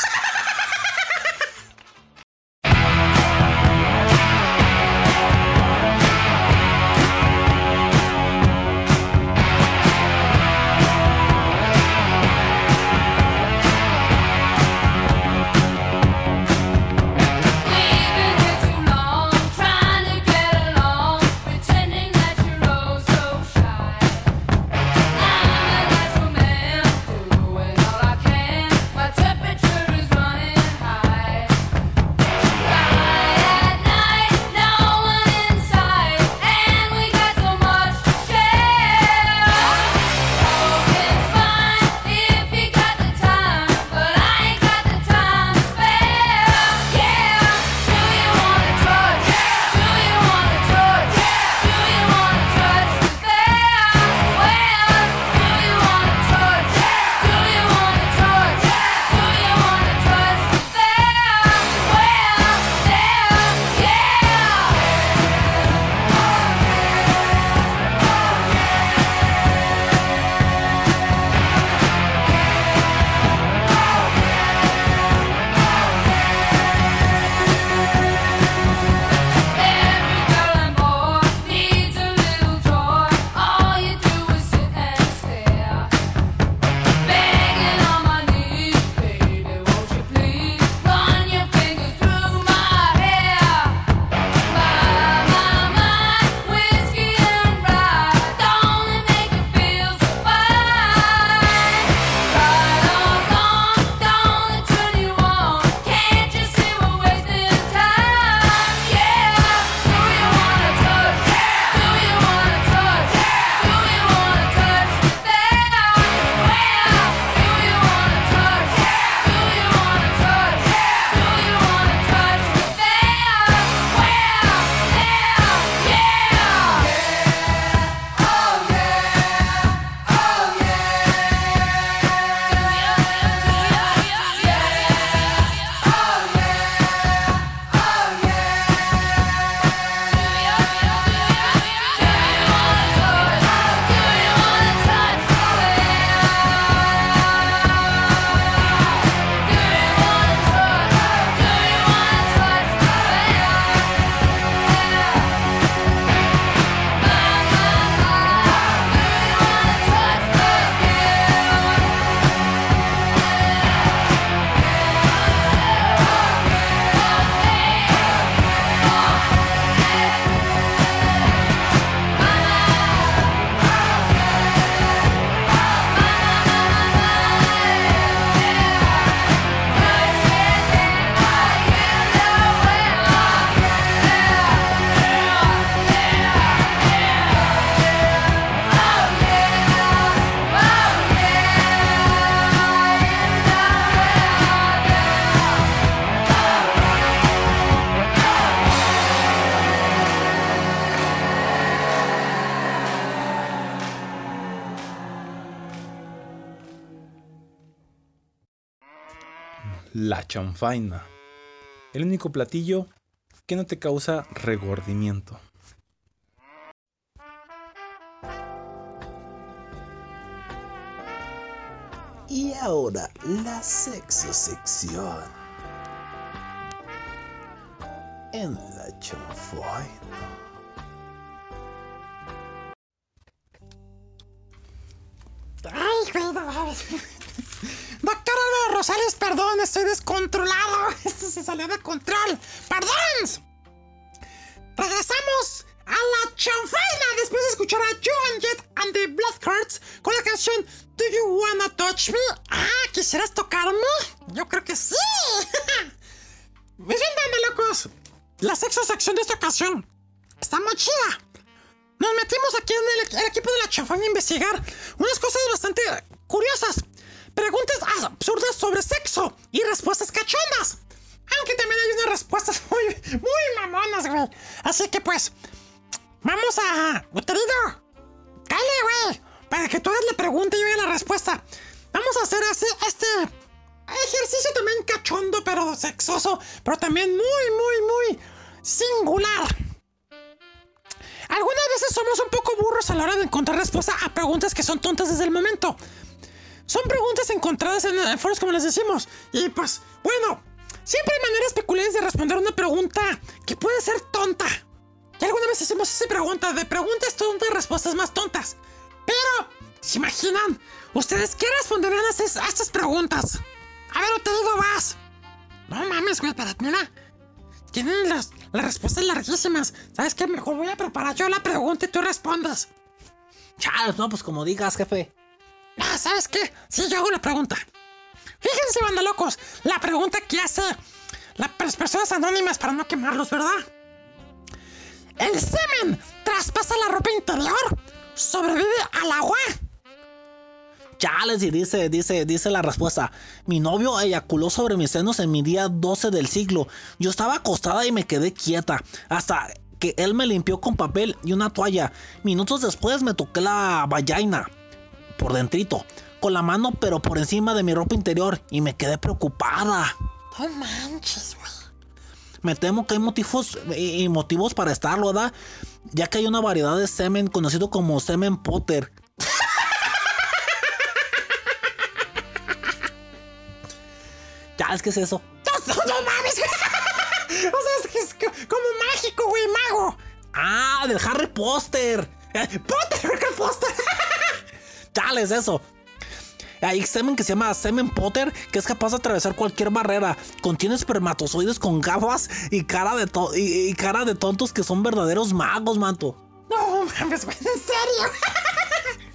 Chanfaina. El único platillo que no te causa regordimiento. Y ahora la sexo sección. En la chanfaina. Ay. Doctor Álvaro Rosales, perdón, estoy descontrolado. Esto se salió de control. ¡Perdón! Regresamos a la chanfaina después de escuchar a Joan Jett and the Bloodhearts con la canción Do You Wanna Touch Me? Ah, ¿quisieras tocarme? Yo creo que sí. Bien, banda locos. La sexo sección de esta ocasión está muy chida. Nos metimos aquí en el, el equipo de la chanfaina a investigar unas cosas bastante curiosas. Preguntas absurdas sobre sexo y respuestas cachondas. Aunque también hay unas respuestas muy, muy mamonas, güey. Así que pues, vamos a... Uterino, dale, güey. Para que tú hagas la pregunta y yo haga la respuesta. Vamos a hacer así este ejercicio también cachondo, pero sexoso. Pero también muy, muy, muy singular. Algunas veces somos un poco burros a la hora de encontrar respuesta a preguntas que son tontas desde el momento. Son preguntas encontradas en, foros como les decimos. Y pues, bueno, siempre hay maneras peculiares de responder una pregunta que puede ser tonta. Y alguna vez hacemos esa pregunta de preguntas tontas, respuestas más tontas. Pero, ¿se imaginan? ¿Ustedes qué responderían a estas, preguntas? A ver, te digo más. No mames, güey, pero mira. Tienen las, las respuestas larguísimas. ¿Sabes qué? Mejor voy a preparar yo la pregunta y tú respondas. Chales, no, pues como digas, jefe. Ah, ¿sabes qué? Sí, yo hago la pregunta. Fíjense, banda locos, la pregunta que hace las personas anónimas para no quemarlos, ¿verdad? ¿El semen traspasa la ropa interior? ¿Sobrevive al agua? Chales, y dice, dice, dice la respuesta. Mi novio eyaculó sobre mis senos en mi día 12 del siglo. Yo estaba acostada y me quedé quieta. Hasta que él me limpió con papel y una toalla. Minutos después me toqué la vallaina. Por dentrito. Con la mano, pero por encima de mi ropa interior. Y me quedé preocupada. No manches, güey. Me temo que hay motivos y motivos para estarlo, ¿verdad? Ya que hay una variedad de semen conocido como semen Potter. ya, es que es eso. No, no, no mames. o sea, es que es co- como mágico, güey, mago. Ah, del Harry Potter. Potter, ¿qué Potter? Chale, es eso. Hay semen que se llama semen Potter, que es capaz de atravesar cualquier barrera. Contiene espermatozoides con gafas y cara de, to- y, y cara de tontos que son verdaderos magos, manto. no mames, güey, en serio.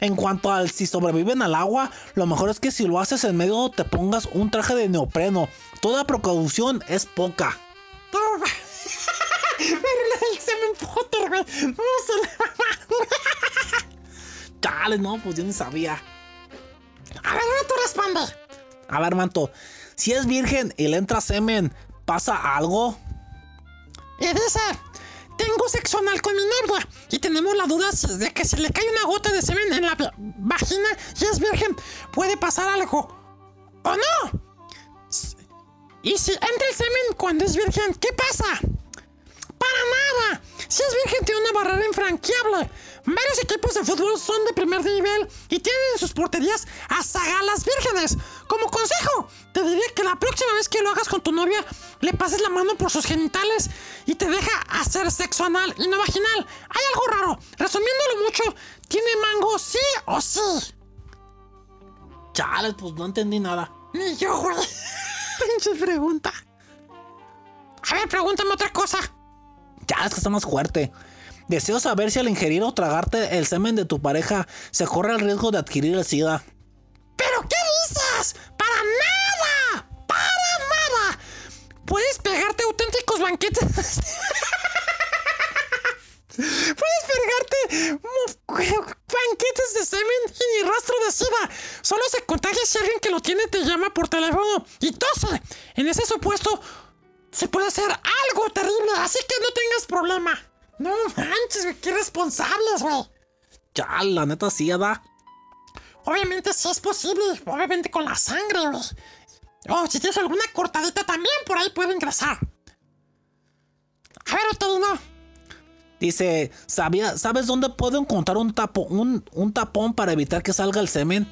En cuanto al si sobreviven al agua, lo mejor es que si lo haces en medio te pongas un traje de neopreno. Toda precaución es poca. Pero del semen Potter, güey. No se le va Chale, no, pues yo ni sabía. A ver, ahora responde. A ver, manto, si es virgen y le entra semen, ¿pasa algo? Y dice, tengo sexo anal con mi novia y tenemos la duda de que si le cae una gota de semen en la va- vagina y es virgen, puede pasar algo. ¿O no? Y si entra el semen cuando es virgen, ¿qué pasa? Para nada. Si es virgen tiene una barrera infranqueable. Varios equipos de fútbol son de primer nivel y tienen en sus porterías a zagalas vírgenes. Como consejo, te diría que la próxima vez que lo hagas con tu novia, le pases la mano por sus genitales y te deja hacer sexo anal y no vaginal. Hay algo raro. Resumiéndolo mucho, tiene mango sí o sí. Chale, pues no entendí nada. Ni yo, güey. Pinche pregunta. A ver, pregúntame otra cosa. Ya, es que está más fuerte. Deseo saber si al ingerir o tragarte el semen de tu pareja se corre el riesgo de adquirir el SIDA. ¿Pero qué dices? ¡Para nada! ¡Para nada! Puedes pegarte auténticos banquetes. Puedes pegarte banquetes de semen y rastro de sida. Solo se contagia si alguien que lo tiene te llama por teléfono y tose. En ese supuesto, se puede hacer algo terrible, así que no tengas problema. No manches, güey, qué responsables, güey. Ya, la neta sí, da. Obviamente sí es posible, obviamente con la sangre, güey. O si tienes alguna cortadita también, por ahí puede ingresar. A ver, Otorino. Dice, ¿sabía, ¿sabes dónde puedo encontrar un, tapo, un, un tapón para evitar que salga el semen?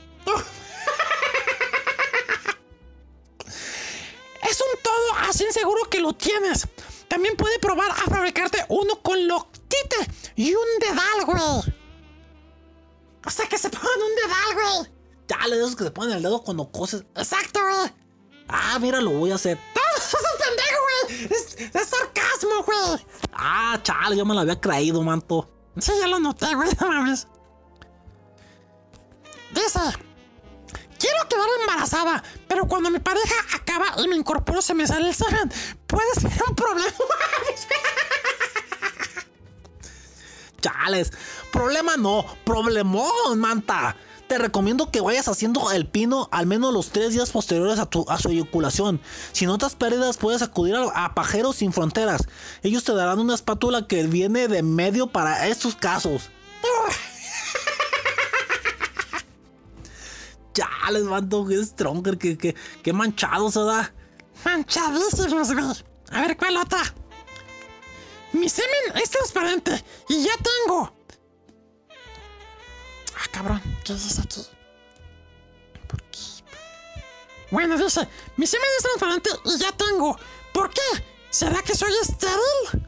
Es un todo así seguro que lo tienes. También puede probar a fabricarte uno con loctite y un dedal, güey. O sea, que se pongan un dedal, güey. Dale, de esos que se ponen el dedo cuando coses. Exacto, güey. Ah, mira, lo voy a hacer. ¡No, pendejo, güey! Es, sarcasmo, güey. Ah, chale, yo me lo había creído, manto. Sí, ya lo noté, güey, mames. Dice, quiero quedar embarazada, pero cuando mi pareja acaba y me incorporo se me sale el semen. Puede ser un problema. Chales, problema no, problemón, manta. Te recomiendo que vayas haciendo el pino al menos los tres días posteriores a, tu, su eyaculación. Si notas pérdidas, puedes acudir a, a Pajeros Sin Fronteras. Ellos te darán una espátula que viene de medio para estos casos. Chales, manto, qué stronger, qué, qué, qué manchado se da. Manchadísimos, güey. A ver, ¿cuál otra? Mi semen es transparente y ya tengo. Ah, cabrón, ¿qué dice aquí? ¿Por qué? Bueno, dice, mi semen es transparente y ya tengo. ¿Por qué? ¿Será que soy estéril?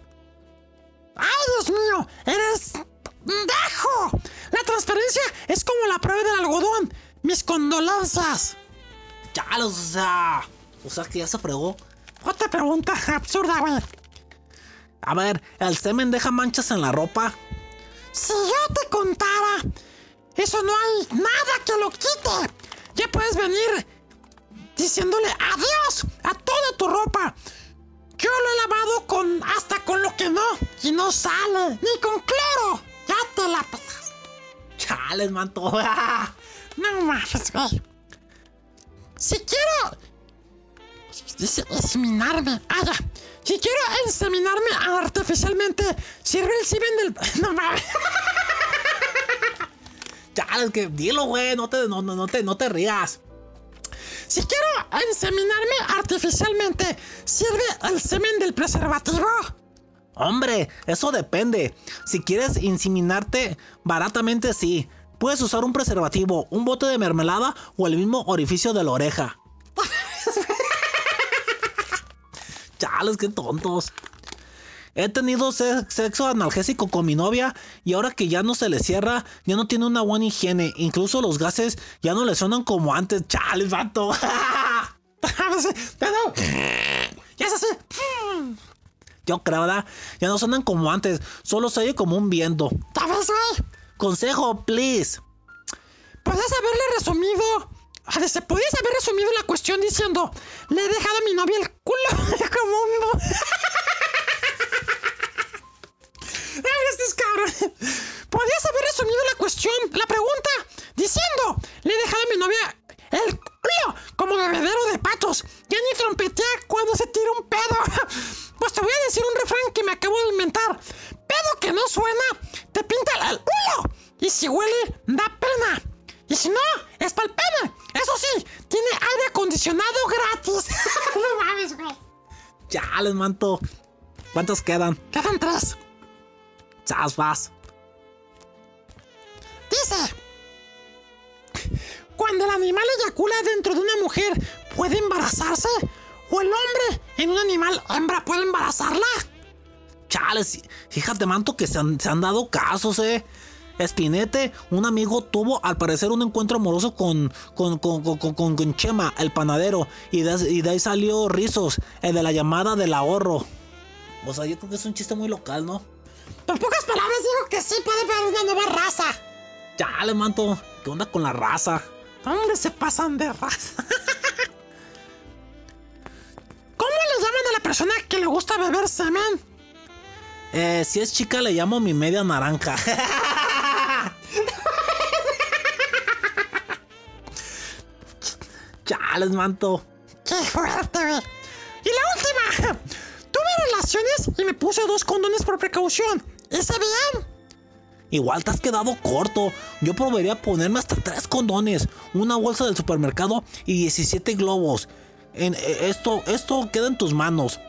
¡Ay, Dios mío! ¡Eres dejo! La transparencia es como la prueba del algodón. Mis condolencias. Chales, o sea. O sea que ya se fregó. Otra pregunta absurda, güey. A ver, ¿el semen deja manchas en la ropa? Si yo te contara, eso no hay nada que lo quite. Ya puedes venir diciéndole adiós a toda tu ropa. Yo lo he lavado con hasta con lo que no y no sale ni con cloro. Ya te la pelas. Chales, manto. No mames, güey. Si quiero dice inseminarme, ah ya. Si quiero inseminarme artificialmente, sirve el semen del no mames. Chales, que dilo, güey. No te, no, no te, no te rías. Si quiero inseminarme artificialmente, ¿sirve el semen del preservativo? Hombre, eso depende. Si quieres inseminarte baratamente, sí. Puedes usar un preservativo, un bote de mermelada o el mismo orificio de la oreja. Chales, qué tontos. He tenido se- sexo analgésico con mi novia y ahora que ya no se le cierra, ya no tiene una buena higiene. Incluso los gases ya no le suenan como antes. Chales, vato. Ya no. Ya es así. Yo creo, ¿verdad? Ya no suenan como antes. Solo se oye como un viento. Consejo, please. Podías haberle resumido. Se podías haber resumido la cuestión diciendo: Le he dejado a mi novia el culo como un. bo-". Ay, este es cabrón. Podías haber resumido la cuestión, la pregunta, diciendo: Le he dejado a mi novia el culo como bebedero de patos. Ya ni trompetea cuando se tira un pedo. Pues te voy a decir un refrán que me acabo de inventar: Pedo que no suena, te pinta el culo. Y si huele, da pena. Y si no, es pa'l pene. Eso sí, tiene aire acondicionado gratis. no mames, güey. Chales, manto. ¿Cuántos quedan? Quedan tres. Chas, vas. Dice: Cuando el animal eyacula dentro de una mujer, ¿puede embarazarse? ¿O el hombre en un animal hembra puede embarazarla? Chales, fíjate, manto, que se han, se han dado casos, eh. Espinete, un amigo, tuvo al parecer un encuentro amoroso con, con, con, con, Chema, el panadero, y de, y de ahí salió Rizos, el de la llamada del ahorro. O sea, yo creo que es un chiste muy local, ¿no? En pocas palabras digo que sí puede haber una nueva raza. Chale, manto, ¿qué onda con la raza? ¿Dónde se pasan de raza? ¿Cómo le llaman a la persona que le gusta beber semen? Eh, si es chica, le llamo mi media naranja. Chales, manto. ¡Qué fuerte! Y la última. Tuve relaciones y me puse dos condones por precaución. ¿Hice bien? Igual te has quedado corto. Yo probaría ponerme hasta tres condones, una bolsa del supermercado y 17 globos. En, eh, esto, esto queda en tus manos.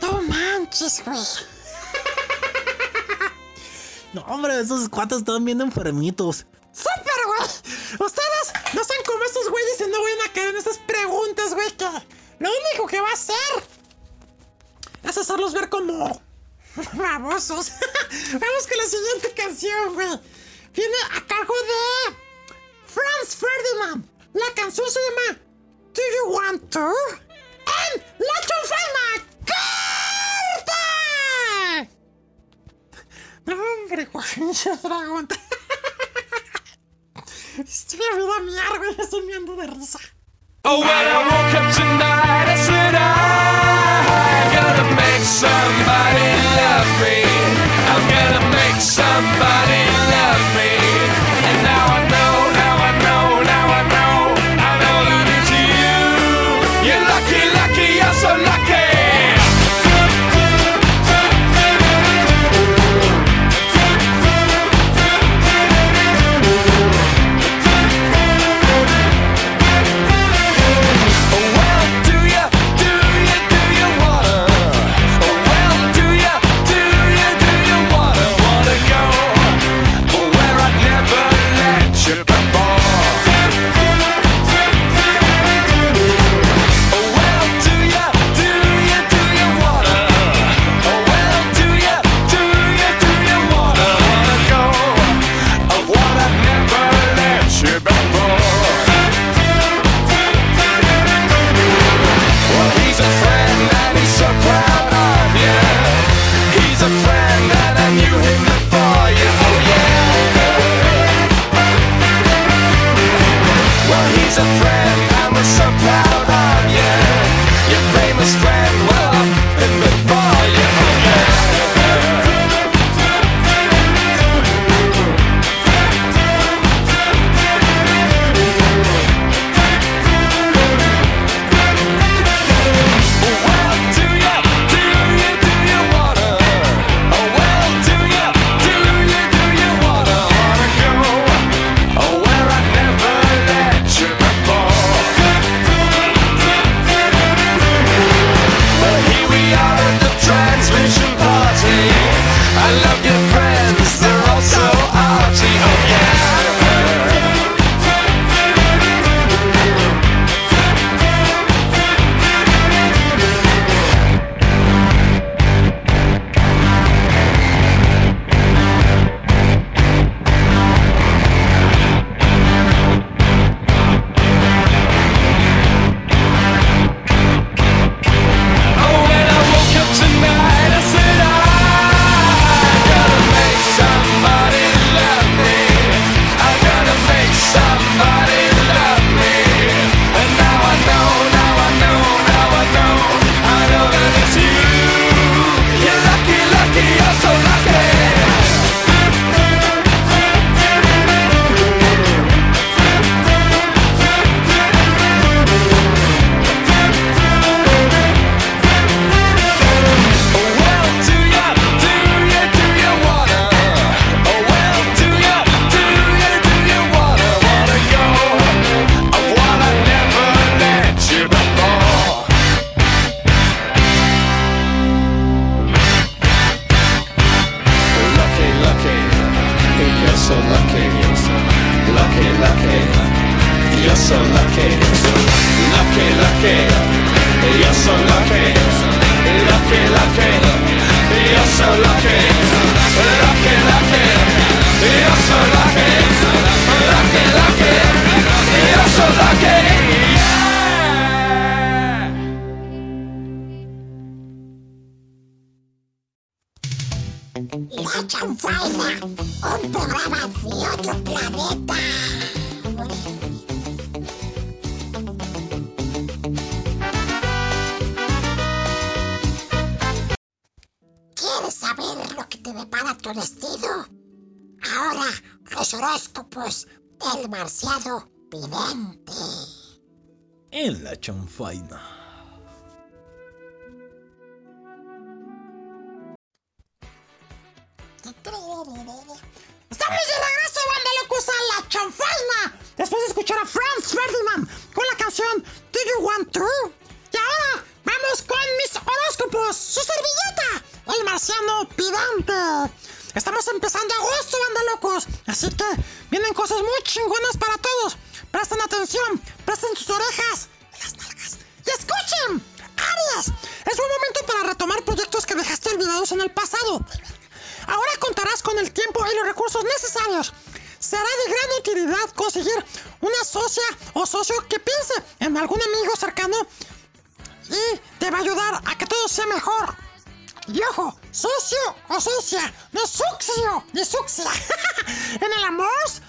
No manches, güey. No, hombre, esos cuates están bien enfermitos. ¡Súper, güey! Ustedes no sean como estos güeyes y no vayan a caer en esas preguntas, güey, que lo único que va a hacer es hacerlos ver como babosos. Vamos con la siguiente canción, güey. Viene a cargo de Franz Ferdinand. La canción se llama Do You Want To? En La Chonfaina ¡Corte! No, hombre, pinche dragón. Estoy a vida miar, güey, estoy miando de risa. Oh, when I woke up tonight, I said make somebody love me. I'm gonna make somebody love me. Chanfaina. Estamos de regreso, banda locos, a la chanfaina. Después de escuchar a Franz Ferdinand con la canción Do you want to? Y ahora vamos con mis horóscopos. Su servilleta, el marciano pidante. Estamos empezando agosto, banda locos. Así que vienen cosas muy chingonas para todos. Presten atención, presten sus orejas y escuchen, Aries, es un momento para retomar proyectos que dejaste olvidados en el pasado. Ahora contarás con el tiempo y los recursos necesarios. Será de gran utilidad conseguir una socia o socio que piense en algún amigo cercano y te va a ayudar a que todo sea mejor. Y ojo, socio o socia, no sucio ni sucia. en el amor,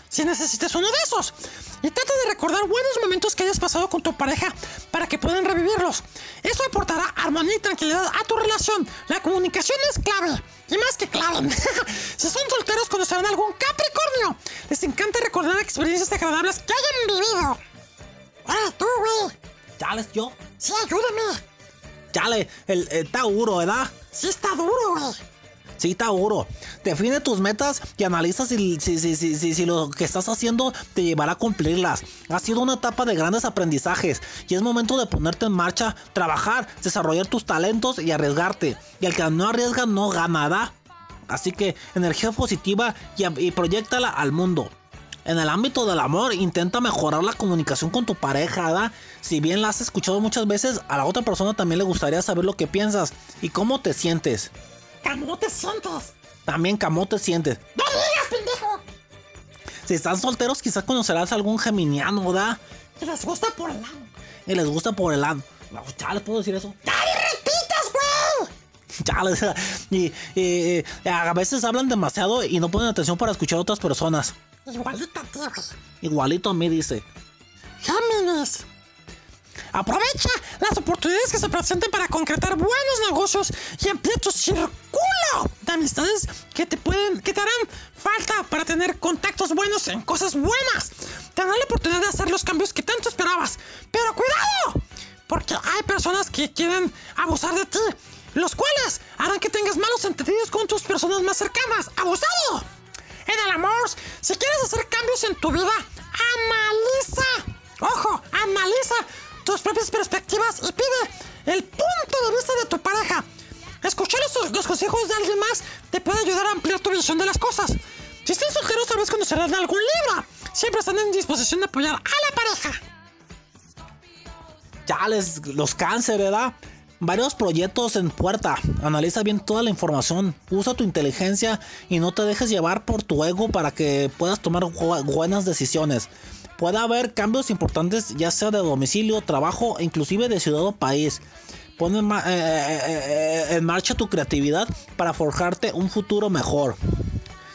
si necesitas uno de esos. Y trata de recordar buenos momentos que hayas pasado con tu pareja para que puedan revivirlos. Eso aportará armonía y tranquilidad a tu relación. La comunicación es clave. Y más que clave. si son solteros conocerán algún Capricornio. Les encanta recordar experiencias agradables que hayan vivido. Ahora tú, güey. Chales, yo. Sí, ayúdame. Chale, el, el Tauro, ¿verdad? Sí está duro, güey. Sí, Tauro. Define tus metas y analiza si, lo que estás haciendo te llevará a cumplirlas. Ha sido una etapa de grandes aprendizajes y es momento de ponerte en marcha, trabajar, desarrollar tus talentos y arriesgarte. Y el que no arriesga no gana, ¿verdad? Así que energía positiva y, proyectala al mundo. En el ámbito del amor, intenta mejorar la comunicación con tu pareja. Si bien la has escuchado muchas veces, a la otra persona también le gustaría saber lo que piensas y cómo te sientes. ¿Cómo te sientes? También cómo te sientes. ¡No digas, pendejo! Si están solteros, quizás conocerás algún geminiano, ¿verdad? Que les gusta por el ano. Y les gusta por el ano. No, Ya les puedo decir eso. ¡Ya repitas, güey! Ya les- y, y- y a veces hablan demasiado y no ponen atención para escuchar a otras personas. Igualita a ti, güey. Igualito a mí dice. Géminis. Aprovecha las oportunidades que se presenten para concretar buenos negocios y ampliar tu círculo de amistades que te pueden, que te harán falta para tener contactos buenos en cosas buenas. Tendrás la oportunidad de hacer los cambios que tanto esperabas. Pero cuidado, porque hay personas que quieren abusar de ti, los cuales harán que tengas malos entendidos con tus personas más cercanas. ¡Abusado! En el amor, si quieres hacer cambios en tu vida, Los cáncer, ¿verdad? Varios proyectos en puerta. Analiza bien toda la información. Usa tu inteligencia y no te dejes llevar por tu ego para que puedas tomar bu- buenas decisiones. Puede haber cambios importantes, ya sea de domicilio, trabajo, e inclusive de ciudad o país. Pon en, eh, eh, eh, en marcha tu creatividad para forjarte un futuro mejor.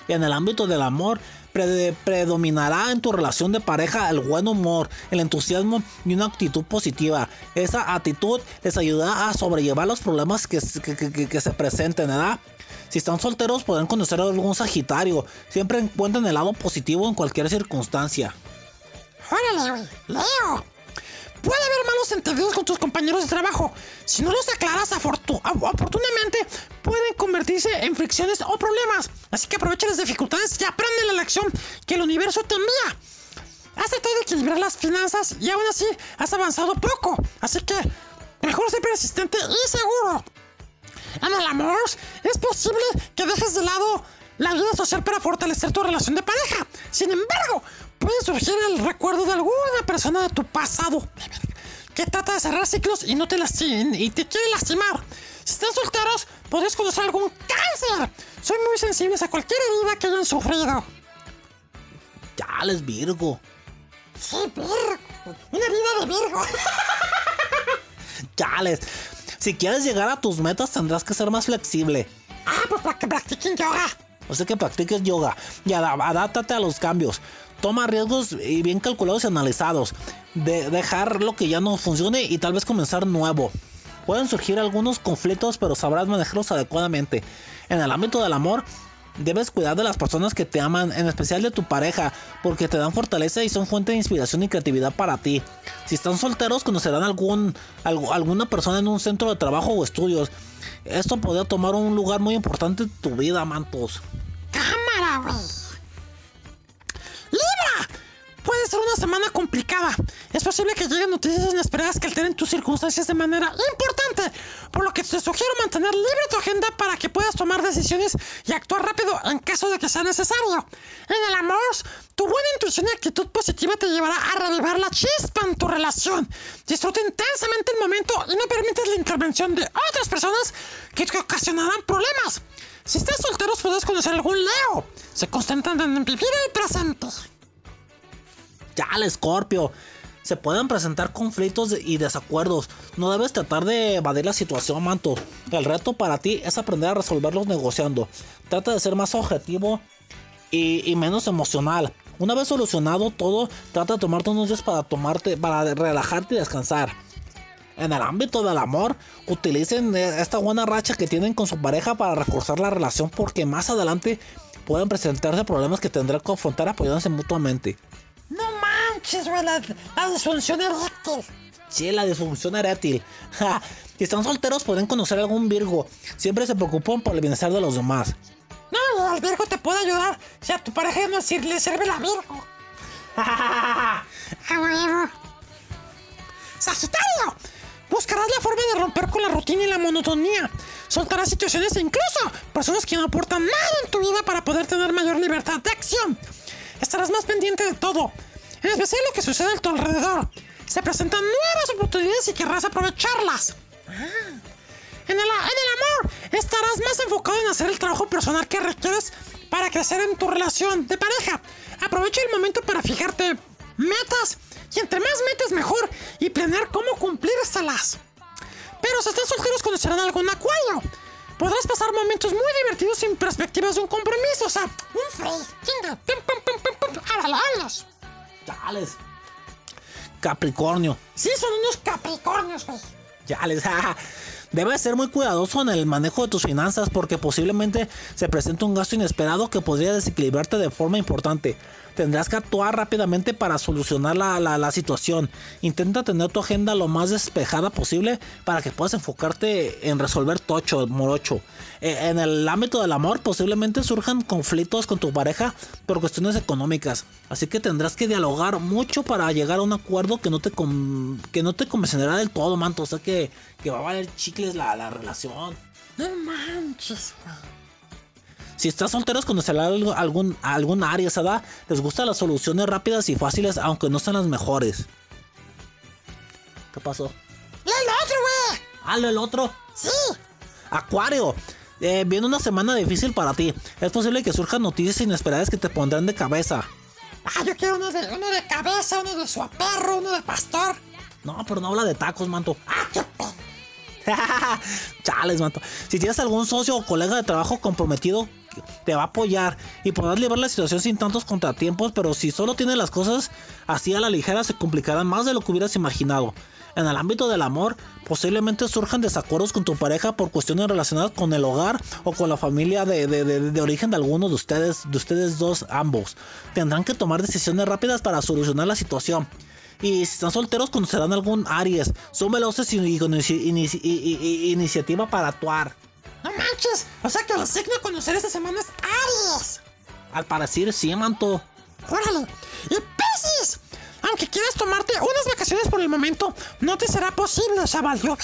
Y en el ámbito del amor, pre- predominará en tu relación de pareja el buen humor, el entusiasmo y una actitud positiva. Esa actitud les ayudará a sobrellevar los problemas que, que- que- se presenten, ¿verdad? Si están solteros, podrán conocer a algún Sagitario. Siempre encuentren el lado positivo en cualquier circunstancia. Órale. Leo. Puede haber malos entendidos con tus compañeros de trabajo. Si no los aclaras oportunamente, pueden convertirse en fricciones o problemas. Así que aprovecha las dificultades y aprende la lección que el universo te envía. Has tratado de equilibrar las finanzas y aún así has avanzado poco. Así que mejor ser persistente y seguro. En el amor, es posible que dejes de lado la vida social para fortalecer tu relación de pareja. Sin embargo, puede surgir el recuerdo de alguna persona de tu pasado que trata de cerrar ciclos y no te lastima y te quiere lastimar. Si están solteros, podrías conocer algún cáncer. Son muy sensibles a cualquier herida que hayan sufrido. Ya les Virgo. Sí, Virgo. Una herida de Virgo. Chales. Si quieres llegar a tus metas, tendrás que ser más flexible. ah, pues para que practiquen yoga. O sea que practiques yoga y adáptate a los cambios. Toma riesgos y bien calculados y analizados. De dejar lo que ya no funcione y tal vez comenzar nuevo. Pueden surgir algunos conflictos, pero sabrás manejarlos adecuadamente. En el ámbito del amor, debes cuidar de las personas que te aman, en especial de tu pareja, porque te dan fortaleza y son fuente de inspiración y creatividad para ti. Si están solteros, conocerán algún, alguna persona en un centro de trabajo o estudios. Esto podría tomar un lugar muy importante en tu vida, mantos. Cámara, güey. Puede ser una semana complicada. Es posible que lleguen noticias inesperadas que alteren tus circunstancias de manera importante, por lo que te sugiero mantener libre tu agenda para que puedas tomar decisiones y actuar rápido en caso de que sea necesario. En el amor, tu buena intuición y actitud positiva te llevará a revivar la chispa en tu relación. Disfruta intensamente el momento y no permitas la intervención de otras personas que te ocasionarán problemas. Si estás solteros puedes conocer algún Leo. Se concentran en vivir el presente. Ya, el Scorpio. Se pueden presentar conflictos y desacuerdos. No debes tratar de evadir la situación, manto. El reto para ti es aprender a resolverlos negociando. Trata de ser más objetivo y, menos emocional. Una vez solucionado todo, trata de tomarte unos días para tomarte, para relajarte y descansar. En el ámbito del amor, utilicen eh, esta buena racha que tienen con su pareja para reforzar la relación porque más adelante pueden presentarse problemas que tendrán que confrontar apoyándose mutuamente. No manches, güey, la, la disfunción eréctil. Sí, la disfunción eréctil. Ja, Si están solteros pueden conocer algún Virgo. Siempre se preocupan por el bienestar de los demás. No, el Virgo te puede ayudar si a tu pareja no sir- le sirve la Virgo. ¡A! ¡Sagitario! Buscarás la forma de romper con la rutina y la monotonía. Soltarás situaciones e incluso personas que no aportan nada en tu vida para poder tener mayor libertad de acción. Estarás más pendiente de todo, en especial lo que sucede a tu alrededor. Se presentan nuevas oportunidades y querrás aprovecharlas. En el, en el amor, estarás más enfocado en hacer el trabajo personal que requieres para crecer en tu relación de pareja. Aprovecha el momento para fijarte metas y entre más metas mejor y planear cómo cumplírselas. Pero si están solteros conocerán algún acuario. Podrás pasar momentos muy divertidos sin perspectivas de un compromiso. O sea, un free. Chinga. Pim, pim, pim, pim. Háblalo, háblalos. Chales. Capricornio. Sí, son unos capricornios, güey. Ya les Debes ser muy cuidadoso en el manejo de tus finanzas porque posiblemente se presente un gasto inesperado que podría desequilibrarte de forma importante. Tendrás que actuar rápidamente para solucionar la, situación. Intenta tener tu agenda lo más despejada posible para que puedas enfocarte en resolver tocho, morocho. Eh, en el ámbito del amor posiblemente surjan conflictos con tu pareja por cuestiones económicas. Así que tendrás que dialogar mucho para llegar a un acuerdo que no te, que no te convencerá del todo, manto. O sea que, que va a valer chicles la, la relación. No manches, güey. Si estás solteros conocerá algo- algún, algún área, ¿verdad? Les gustan las soluciones rápidas y fáciles, aunque no sean las mejores. ¿Qué pasó? ¡Lee el otro, güey! Hazlo el otro. Sí. Acuario. Eh, viene una semana difícil para ti. Es posible que surjan noticias inesperadas que te pondrán de cabeza. Ah, yo quiero uno de, uno de cabeza, uno de suaperro, uno de pastor. No, pero no habla de tacos, manto. Ah, qué. Chales, manto. Si tienes algún socio o colega de trabajo comprometido, te va a apoyar y podrás librar la situación sin tantos contratiempos, pero si solo tienes las cosas así a la ligera, se complicarán más de lo que hubieras imaginado. En el ámbito del amor, posiblemente surjan desacuerdos con tu pareja por cuestiones relacionadas con el hogar o con la familia de, de- de- de origen de alguno de ustedes, de ustedes dos, ambos. Tendrán que tomar decisiones rápidas para solucionar la situación. Y si están solteros, conocerán algún Aries. Son veloces y, con iniciativa para actuar. No manches. O sea que el signo a conocer esta semana es Aries. Al parecer, sí, manto. Órale. Y Piscis. Aunque quieras tomarte unas vacaciones por el momento, no te será posible, valió.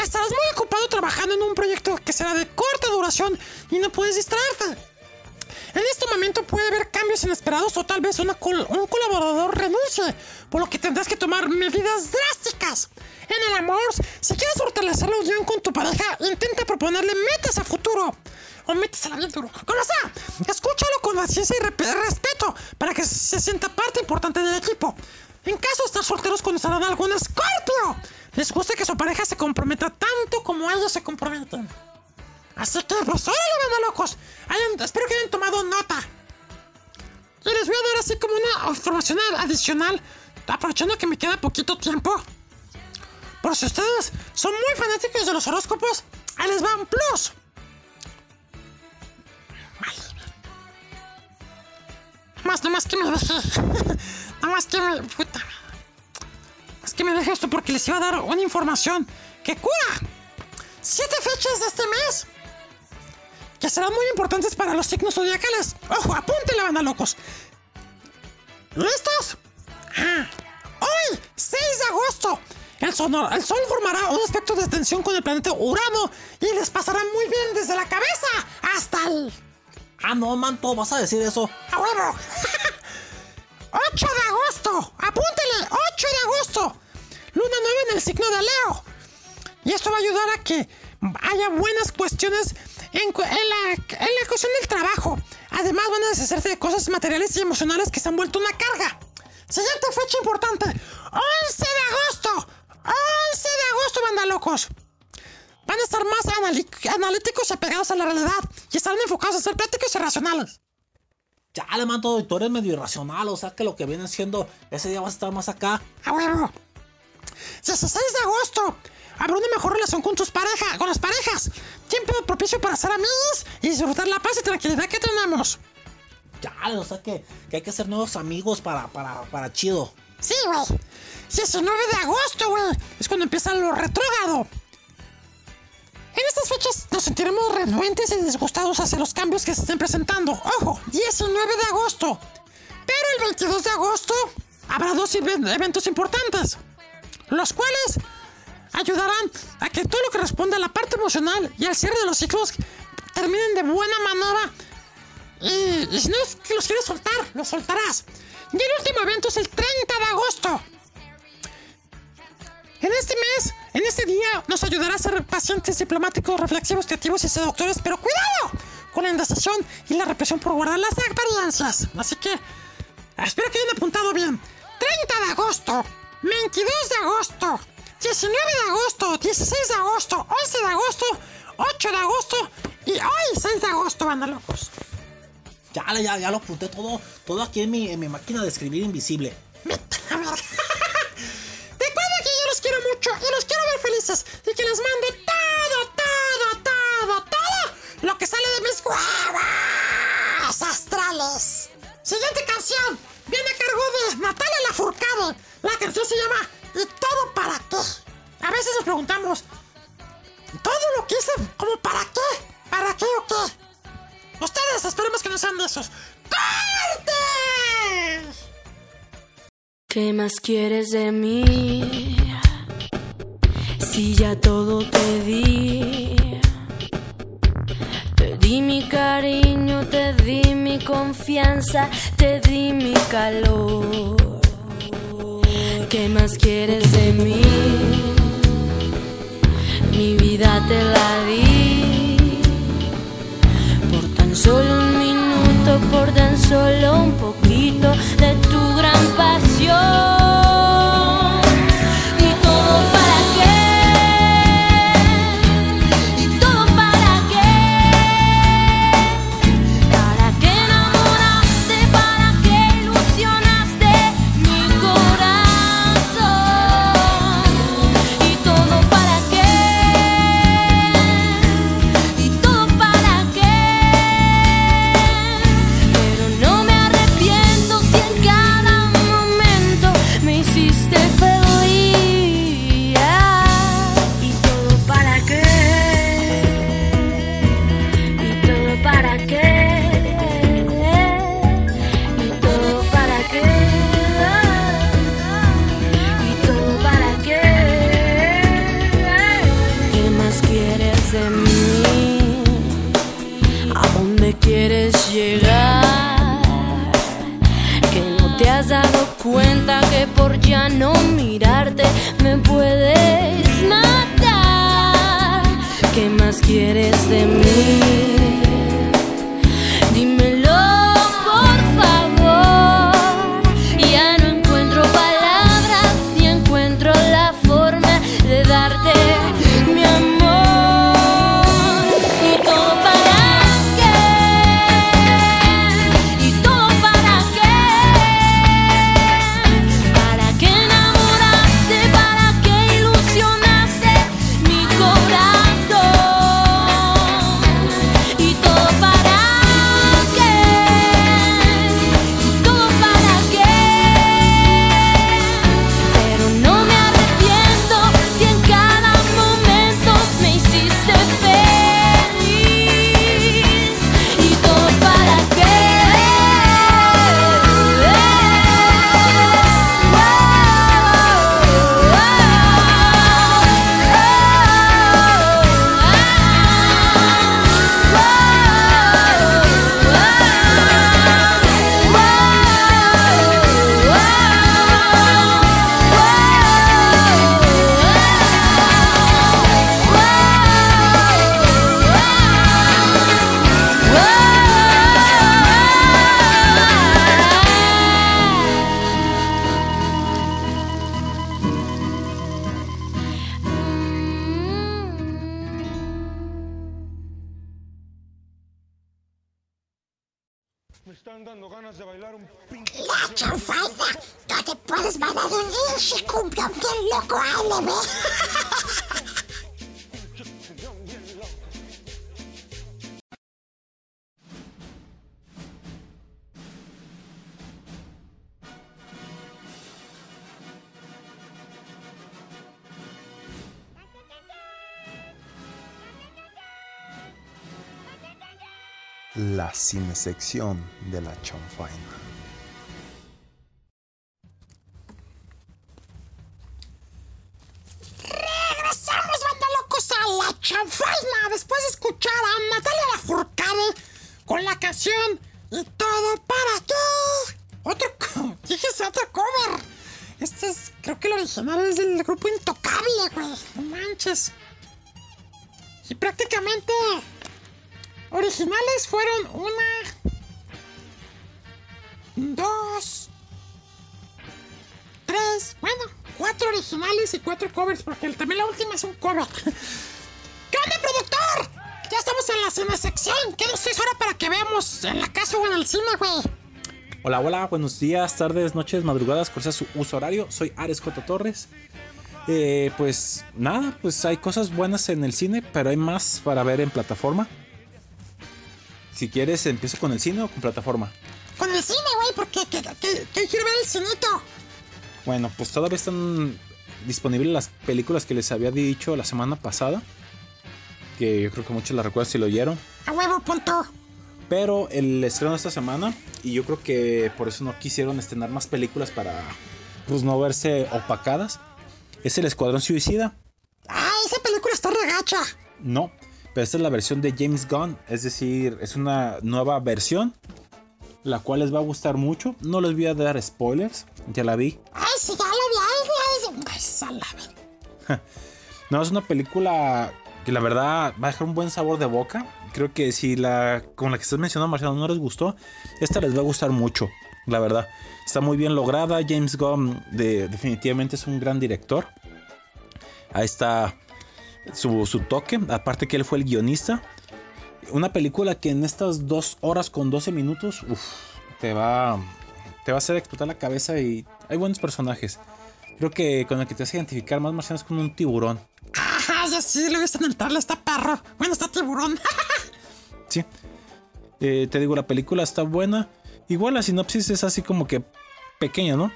Estarás muy ocupado trabajando en un proyecto que será de corta duración y no puedes distraerte. En este momento puede haber cambios inesperados o tal vez un colaborador renuncie, por lo que tendrás que tomar medidas drásticas. En el amor, si quieres fortalecer la unión con tu pareja, intenta proponerle metas a futuro. O métesela bien duro. Como escúchalo con paciencia y respeto para que se sienta parte importante del equipo. En caso de estar solteros, conocerán a algún escorpio. Les gusta que su pareja se comprometa tanto como ellos se comprometen. Así que, pues, órale, banda locos. Espero que hayan tomado nota. Y les voy a dar así como una información adicional, aprovechando que me queda poquito tiempo. Por si ustedes son muy fanáticos de los horóscopos, ahí les va un plus. Más, nomás que me nomás que me. Puta. Más que me deje esto porque les iba a dar una información que cura. Siete fechas de este mes que serán muy importantes para los signos zodiacales. Ojo, apúntenle, banda locos. ¿Listos? Ajá. Hoy, 6 de agosto, el, sonor- el Sol formará un espectro de tensión con el planeta Urano y les pasará muy bien desde la cabeza hasta el... Ah, no, manto, vas a decir eso. ¡A huevo! 8 de agosto, apúntele, 8 de agosto. Luna nueva en el signo de Leo. Y esto va a ayudar a que haya buenas cuestiones en, la, en la cuestión del trabajo. Además van a deshacerse de cosas materiales y emocionales que se han vuelto una carga. Siguiente fecha importante. 11 de agosto. 11 de agosto, banda locos. Van a estar más analíticos y apegados a la realidad. Y estarán enfocados a ser prácticos y racionales. Ya, le manto, tú eres medio irracional, o sea que lo que viene siendo, ese día vas a estar más acá. ¡A huevo! 16 de agosto. Habrá una mejor relación con tus parejas, con las parejas. Tiempo propicio para ser amigos y disfrutar la paz y tranquilidad que tenemos. Ya, o sea que, que hay que ser nuevos amigos para, para, para chido. Sí, güey. 19 de agosto, güey. Es cuando empieza lo retrógrado. En estas fechas nos sentiremos renuentes y disgustados hacia los cambios que se estén presentando. Ojo, 19 de agosto. Pero el 22 de agosto habrá dos even- eventos importantes, los cuales ayudarán a que todo lo que responde a la parte emocional y al cierre de los ciclos terminen de buena manera. Y, si no los quieres soltar, los soltarás. Y el último evento es el 30 de agosto. En este mes, en este día, nos ayudará a ser pacientes, diplomáticos, reflexivos, creativos y seductores, pero cuidado con la indecisión y la represión por guardar las apariencias. Así que, espero que hayan apuntado bien. 30 de agosto, 22 de agosto, 19 de agosto, 16 de agosto, 11 de agosto, 8 de agosto y hoy 6 de agosto, banda locos. Ya, ya, ya lo apunté todo, todo aquí en mi, en mi máquina de escribir invisible. A ver. Recuerda que yo los quiero mucho y los quiero ver felices y que les mando todo, todo, todo, todo lo que sale de mis huevas astrales. Siguiente canción viene a cargo de Natalia Lafourcade. La canción se llama ¿Y todo para qué? A veces nos preguntamos, ¿todo lo que hice como para qué? ¿Para qué o qué? Ustedes esperemos que no sean de esos. ¡Corte! ¿Qué más quieres de mí? Si ya todo te di. Te di mi cariño, te di mi confianza, te di mi calor. ¿Qué más quieres de mí? Mi vida te la di. Por tan solo un minuto, por tan solo un poquito de tu gran pasión. La en la casa o en el cine, güey? Hola, hola, buenos días, tardes, noches, madrugadas, cual sea su uso horario. Soy Ares J. Torres. Eh, pues nada, pues hay cosas buenas en el cine, pero hay más para ver en plataforma. Si quieres, empiezo con el cine o con plataforma. Con el cine, güey, porque que, que- que quiero ver el cinito. Bueno, pues todavía están disponibles las películas que les había dicho la semana pasada. Que yo creo que muchos las recuerdan si lo oyeron. A huevo, punto. Pero el estreno esta semana, y yo creo que por eso no quisieron estrenar más películas para pues no verse opacadas, es el Escuadrón Suicida. Ah, esa película está regacha. No, pero esta es la versión de James Gunn, es decir, es una nueva versión, la cual les va a gustar mucho. No les voy a dar spoilers, ya la vi. Ay, sí, ya la vi. Ay, ay, ay, salame. No, es una película que la verdad va a dejar un buen sabor de boca. Creo que si la con la que estás mencionando, Marciano, no les gustó, esta les va a gustar mucho, la verdad. Está muy bien lograda. James Gunn de- definitivamente es un gran director. Ahí está su, su toque. Aparte que él fue el guionista. Una película que en estas dos horas con 12 minutos te, va, te va a hacer explotar la cabeza y hay buenos personajes. Creo que con el que te vas a identificar más, Marciano, es con un tiburón. Ah, ya sí, lo he visto en el trailer, está perro. Bueno, está tiburón. Sí. Eh, te digo, la película está buena. Igual la sinopsis es así como que pequeña, ¿no?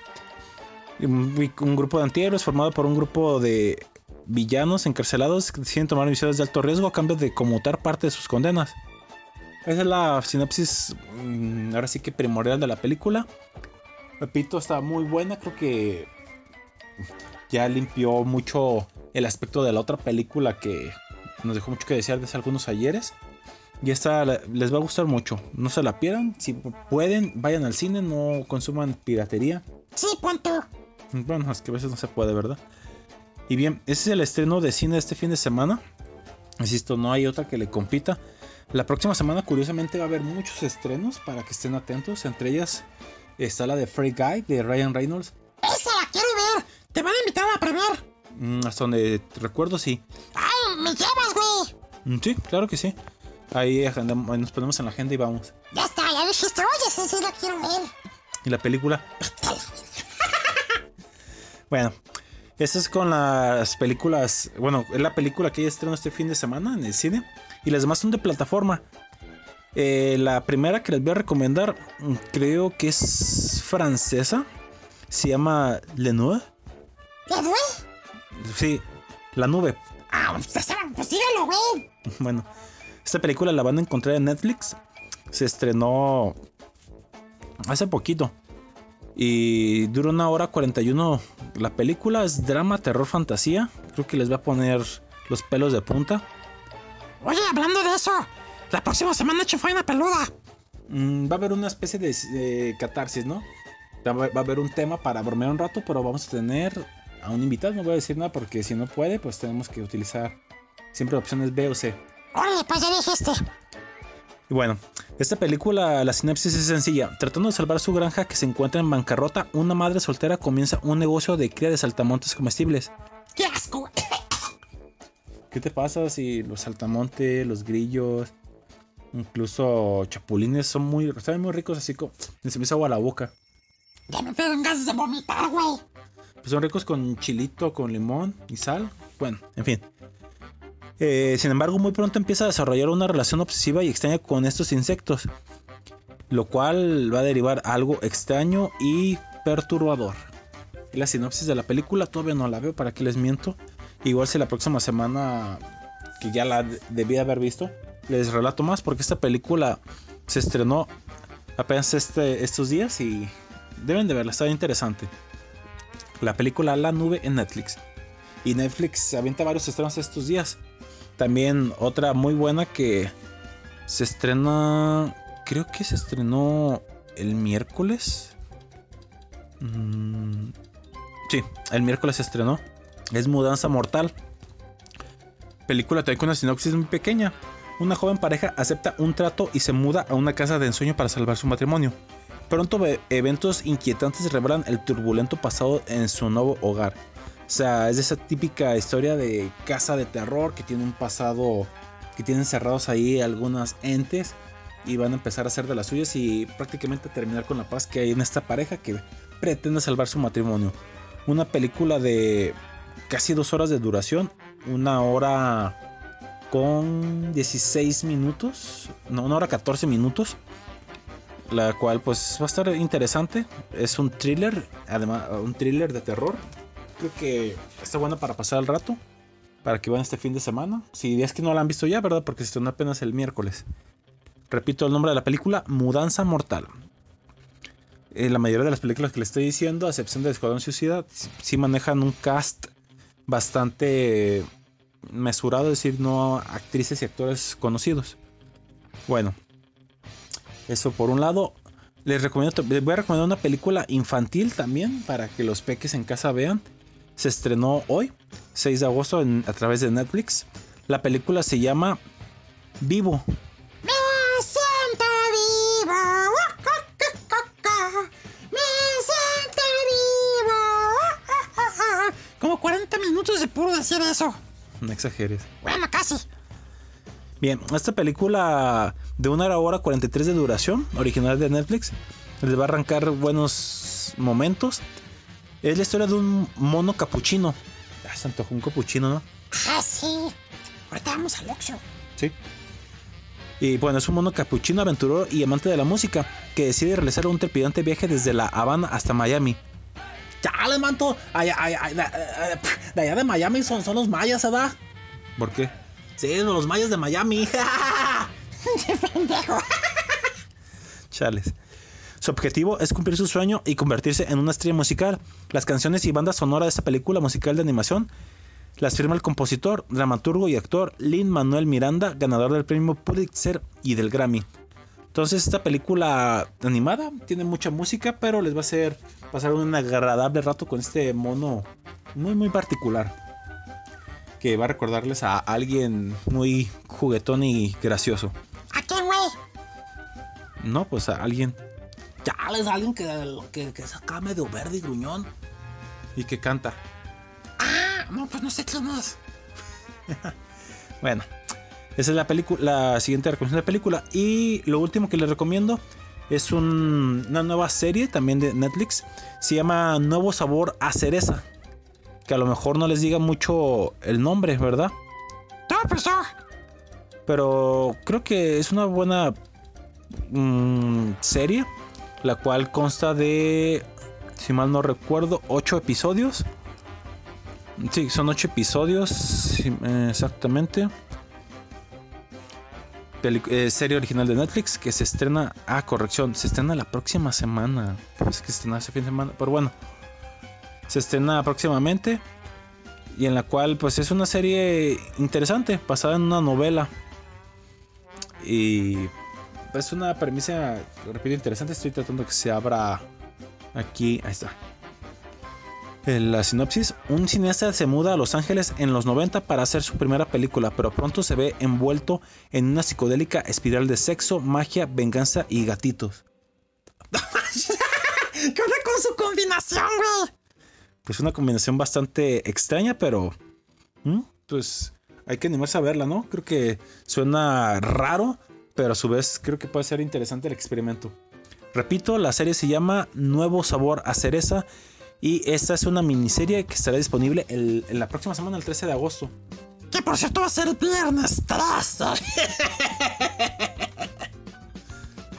Un, un grupo de antihéroes formado por un grupo de villanos encarcelados que deciden tomar misiones de alto riesgo a cambio de conmutar parte de sus condenas. Esa es la sinopsis, mm, ahora sí que primordial de la película. Repito, está muy buena. Creo que ya limpió mucho el aspecto de la otra película que nos dejó mucho que desear desde algunos ayeres. Y esta la- les va a gustar mucho. No se la pierdan. Si pueden, vayan al cine, no consuman piratería. Sí, punto. Bueno, es que a veces no se puede, ¿verdad? Y bien, ese es el estreno de cine este fin de semana. Insisto, no hay otra que le compita. La próxima semana, curiosamente, va a haber muchos estrenos para que estén atentos. Entre ellas está la de Free Guy de Ryan Reynolds. Esa la quiero ver. Te van a invitar a premier. Mm, hasta donde recuerdo, sí. Ay, me llevas, güey. Mm, Sí, claro que sí. Ahí nos ponemos en la agenda y vamos. Ya está, ya dijiste, oye, sí, sí, la quiero ver. ¿Y la película? bueno, esta es con las películas. Bueno, es la película que ya estrenó este fin de semana en el cine. Y las demás son de plataforma. Eh, la primera que les voy a recomendar, mm, creo que es francesa. Se llama Le Nube. Sí, La Nube. Ah, pues, pues dígalo, güey. Bueno, esta película la van a encontrar en Netflix. Se estrenó hace poquito. Y dura una hora 41. La película es drama, terror, fantasía. Creo que les va a poner los pelos de punta. Oye, hablando de eso, la próxima semana Chafaina peluda. Mm, va a haber una especie de, catarsis, ¿no? Va a haber un tema para bromear un rato, pero vamos a tener a un invitado. No voy a decir nada porque si no puede, pues tenemos que utilizar siempre opciones B o C. Oye, pues ya dijiste. Y bueno, esta película, la sinopsis es sencilla. Tratando de salvar su granja que se encuentra en bancarrota, una madre soltera comienza un negocio de cría de saltamontes comestibles. ¡Qué asco! ¿Qué te pasa si los saltamontes, los grillos, Incluso chapulines son muy, saben muy ricos, así como se me hizo agua la boca. Ya me ganas de vomitar, güey. Pues son ricos con chilito, con limón y sal. Bueno, en fin. Eh, sin embargo, muy pronto empieza a desarrollar una relación obsesiva y extraña con estos insectos, lo cual va a derivar algo extraño y perturbador. La sinopsis de la película todavía no la veo, para que les miento. Igual si la próxima semana, que ya la de- debí haber visto, les relato más, porque esta película se estrenó apenas este, estos días y deben de verla, está interesante la película La Nube en Netflix. Y Netflix avienta varios estrenos estos días. También otra muy buena que se estrena, creo que se estrenó el miércoles. Mm, sí, el miércoles se estrenó. Es Mudanza Mortal. Película también con una sinopsis muy pequeña. Una joven pareja acepta un trato y se muda a una casa de ensueño para salvar su matrimonio. Pronto ve- eventos inquietantes revelan el turbulento pasado en su nuevo hogar. O sea, es esa típica historia de casa de terror que tiene un pasado, que tienen cerrados ahí algunas entes y van a empezar a hacer de las suyas y prácticamente terminar con la paz que hay en esta pareja que pretende salvar su matrimonio. Una película de casi dos horas de duración, una hora con 16 minutos, no, una hora 14 minutos la cual pues va a estar interesante. Es un thriller, además un thriller de terror. Creo que está buena para pasar el rato, para que vayan este fin de semana. Si es que no la han visto ya, ¿verdad? Porque se estrenó apenas el miércoles. Repito el nombre de la película, Mudanza Mortal. Eh, la mayoría de las películas que le estoy diciendo, a excepción de Escuadrón Suicida, sí manejan un cast bastante mesurado, es decir, no actrices y actores conocidos. Bueno, eso por un lado. Les recomiendo, les voy a recomendar una película infantil también para que los peques en casa vean. Se estrenó hoy, 6 de agosto, en- a través de Netflix. La película se llama Vivo. Me siento vivo. Me siento vivo. Como 40 minutos de puro decir eso. No exageres. Bueno, casi. Bien, esta película de una hora 43 de duración, original de Netflix, les va a arrancar buenos momentos. Es la historia de un mono capuchino. Ah, se antojó un capuchino, ¿no? Ah, sí. Ahorita vamos al Oxxo. Sí. Y bueno, es un mono capuchino aventurero y amante de la música que decide realizar un trepidante viaje desde La Habana hasta Miami. Ya, les manto. Allá, allá, allá, de allá de Miami son, son los mayas, ¿verdad? ¿Por qué? Sí, los mayas de Miami. Chales. Su objetivo es cumplir su sueño y convertirse en una estrella musical. Las canciones y banda sonora de esta película musical de animación las firma el compositor, dramaturgo y actor Lin Manuel Miranda, ganador del premio Pulitzer y del Grammy. Entonces esta película animada tiene mucha música, pero les va a hacer pasar un agradable rato con este mono muy muy particular. Que va a recordarles a alguien muy juguetón y gracioso. ¿A quién, güey? No, pues a alguien. Ya, es alguien que, que, que es acá medio verde y gruñón. Y que canta. Ah, no, pues no sé quién es. Bueno, esa es la película, la siguiente recomendación de película. Y lo último que les recomiendo es un- una nueva serie también de Netflix. Se llama Nuevo Sabor a Cereza. Que a lo mejor no les diga mucho el nombre, ¿verdad? Pero creo que es una buena mm, serie. La cual consta de, si mal no recuerdo, 8 episodios. Sí, son 8 episodios. exactamente. Eh, serie original de Netflix que se estrena. Ah, corrección. Se estrena la próxima semana. Pues que se estrena ese fin de semana. Pero bueno. Se estrena próximamente. Y en la cual, pues es una serie interesante. Basada en una novela. Y es una premisa, repito, interesante. Estoy tratando que se abra aquí. Ahí está. La sinopsis, un cineasta se muda a Los Ángeles en los 90 para hacer su primera película, pero pronto se ve envuelto en una psicodélica espiral de sexo, magia, venganza y gatitos. ¿Qué onda con su combinación, güey? Pues una combinación bastante extraña, pero... ¿Mm? Pues hay que animarse a verla, ¿no? Creo que suena raro, pero a su vez creo que puede ser interesante el experimento. Repito, la serie se llama Nuevo Sabor a Cereza y esta es una miniserie que estará disponible el- en la próxima semana, el 13 de agosto. Que por cierto va a ser el viernes 13.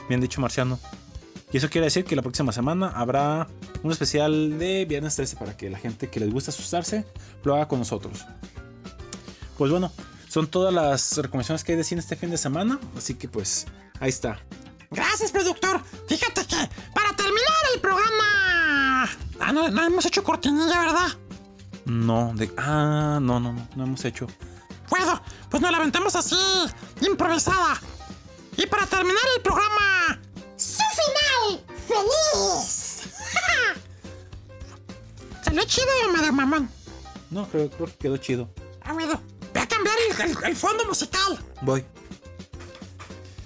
Bien dicho, Marciano. Y eso quiere decir que la próxima semana habrá un especial de Viernes 13 para que la gente que les gusta asustarse lo haga con nosotros. Pues bueno, son todas las recomendaciones que hay de cine este fin de semana. Así que pues ahí está. Gracias, productor. Fíjate que para terminar el programa. Ah, no, no hemos hecho cortinilla, ¿verdad? No, de. Ah, no, no, no, no hemos hecho. Bueno, pues nos la aventamos así, improvisada. Y para terminar el programa. ¡Su final! ¡Feliz! ¿Salió chido, madre mamón? No, creo, creo que quedó chido. Ah, bueno. Voy a cambiar el, el- el fondo musical. Voy.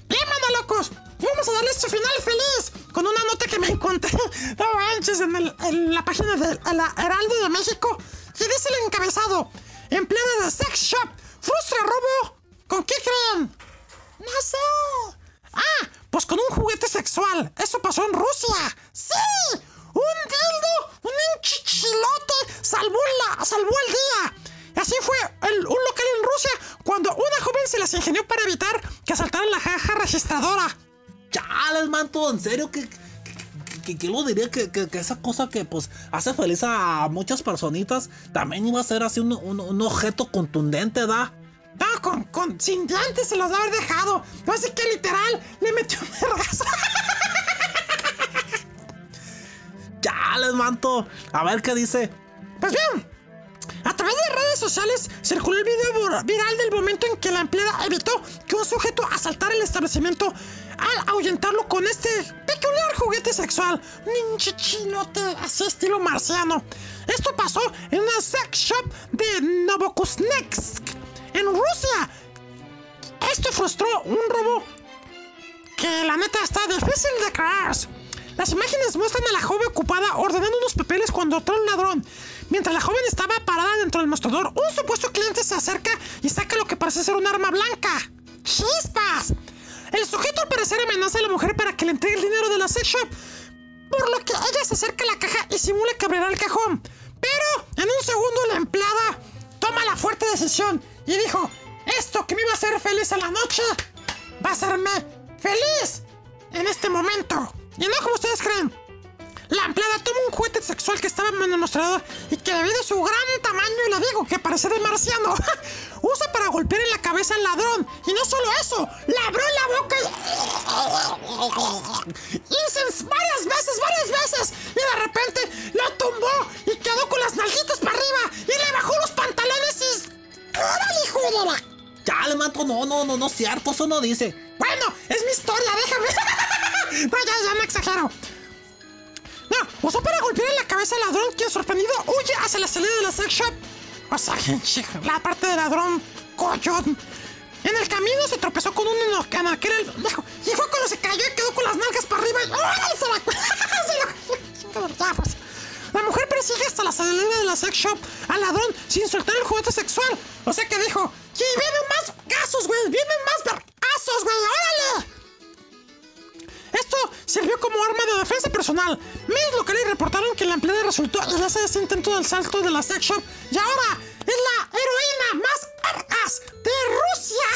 Bien, mano locos. Vamos a darle su final feliz con una nota que me encontré, no manches, en, el- en la página de la Heraldo de México. Y dice el encabezado: Empleada de sex shop frustra robo. ¿Con qué creen? No sé. Ah, pues con un juguete sexual. Eso pasó en Rusia. ¡Sí! Un dildo, un chichilote salvó, la, salvó el día. Así fue un local en Rusia cuando una joven se las ingenió para evitar que asaltaran la caja registradora. Chales, manto, en serio. Que, que lo diría que, que- que esa cosa que pues hace feliz a muchas personitas también iba a ser así un, un- un objeto contundente, ¿da? No, con, con, sin dientes se los debe haber dejado. No así que literal le metió un vergazo. Chales, manto. A ver qué dice. Pues bien, a través de redes sociales circuló el video vir- viral del momento en que la empleada evitó que un sujeto asaltara el establecimiento al ahuyentarlo con este peculiar juguete sexual, un chichilote así estilo marciano. Esto pasó en una sex shop de Novokuznetsk, en Rusia. Esto frustró un robo que la neta está difícil de creer. Las imágenes muestran a la joven ocupada ordenando unos papeles cuando entró un ladrón. Mientras la joven estaba parada dentro del mostrador, un supuesto cliente se acerca y saca lo que parece ser un arma blanca. ¡Chispas! El sujeto al parecer amenaza a la mujer para que le entregue el dinero de la sex shop, por lo que ella se acerca a la caja y simula que abrirá el cajón. Pero en un segundo la empleada toma la fuerte decisión y dijo, esto que me iba a hacer feliz a la noche, va a hacerme feliz en este momento. Y no como ustedes creen. La empleada toma un juguete sexual que estaba en el mostrador y que debido a su gran tamaño y le digo que parece de marciano, usa para golpear en la cabeza al ladrón. Y no solo eso, le abrió la boca y... Hice varias veces, varias veces. Y de repente lo tumbó y quedó con las nalguitas para arriba y le bajó los pantalones y... ¡Órale, hijo de. Chale, manto, no, no, no, no es cierto, eso no dice. Bueno, es mi historia, déjame. no, ya, ya no exagero. No, usó para golpear en la cabeza al ladrón, quien sorprendido huye hacia la salida de la sex shop. O sea, la parte del ladrón, collón. En el camino se tropezó con un anaquel viejo y fue cuando se cayó y quedó con las nalgas para arriba ¡ay! Se la... se la... Ya, pues. La mujer persigue hasta la salida de la sex shop al ladrón sin soltar el juguete sexual. O sea que dijo, ¡y vienen más gasos, güey! ¡Vienen más vergazos, güey! ¡Órale! Esto sirvió como arma de defensa personal. Medios locales reportaron que la empleada resultó ilesa de ese intento del salto de la sex shop y ahora es la heroína más arcas de Rusia.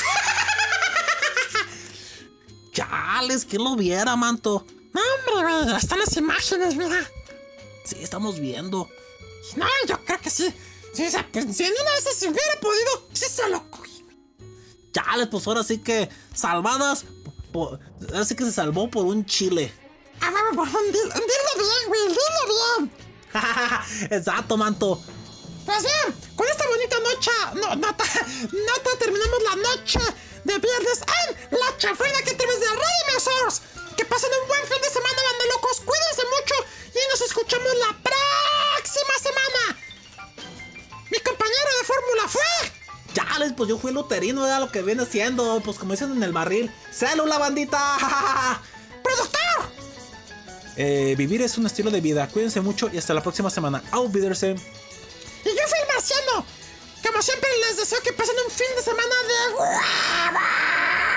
Chales, que lo viera, manto. No, hombre, güey, están las imágenes, mira. Sí, estamos viendo. No, yo creo que sí. Sí, pues, si en una vez se hubiera podido, sí se lo cogí. Chales, pues ahora sí que salvadas. ahora sí que se salvó por un chile. Ah, vamos, por favor, dilo, bien, güey, dilo bien. Exacto, manto. Pues bien, con esta bonita noche, no, nota, nota, terminamos la noche de viernes en La Chafrina que través de Radio Source. Que pasen un buen fin de semana, banda locos, cuídense mucho y nos escuchamos la próxima semana. Mi compañero de fórmula fue... Chales, pues yo fui luterino, era lo que viene siendo. Pues como dicen en el barril. ¡Célula, bandita! ¡Productor! Eh, vivir es un estilo de vida. Cuídense mucho y hasta la próxima semana. Wiedersehen. Y yo fui el marciano. Como siempre les deseo que pasen un fin de semana de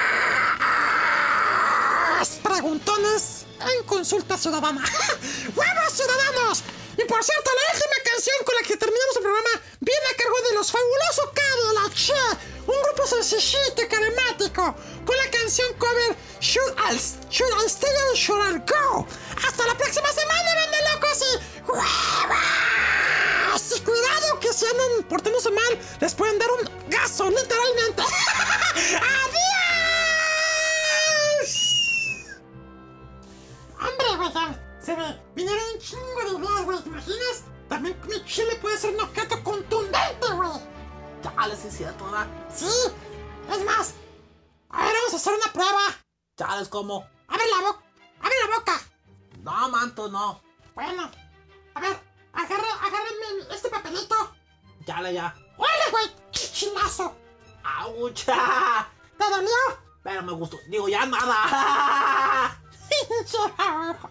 más preguntones en Consulta Ciudadana. ¡Huevos ciudadanos! Y por cierto, la última canción con la que terminamos el programa viene a cargo de los fabulosos Cadillacs, eh, un grupo sencillito y carismático, con la canción cover Should I, Should I Stay or Should I Go. Hasta la próxima semana, banda locos y huevos. Y cuidado que si andan portándose mal, les pueden dar un gaso, literalmente. ¡Adiós! Hombre, güey, se me vinieron un chingo de ideas, güey, ¿te imaginas? También mi chile puede ser nocato contundente, güey. Ya, les es cierto, ¿verdad? Sí, es más. A ver, vamos a hacer una prueba. Ya, les como. Abre la boca, abre la boca. No, manto, no. Bueno, a ver, agarra, agárrame este papelito. Ya, la, ya. ¡Hola, güey! ¡Chilazo! ¡Aucha! ¿Te dolió? Pero me gustó. Digo, ya nada. 你说啥玩好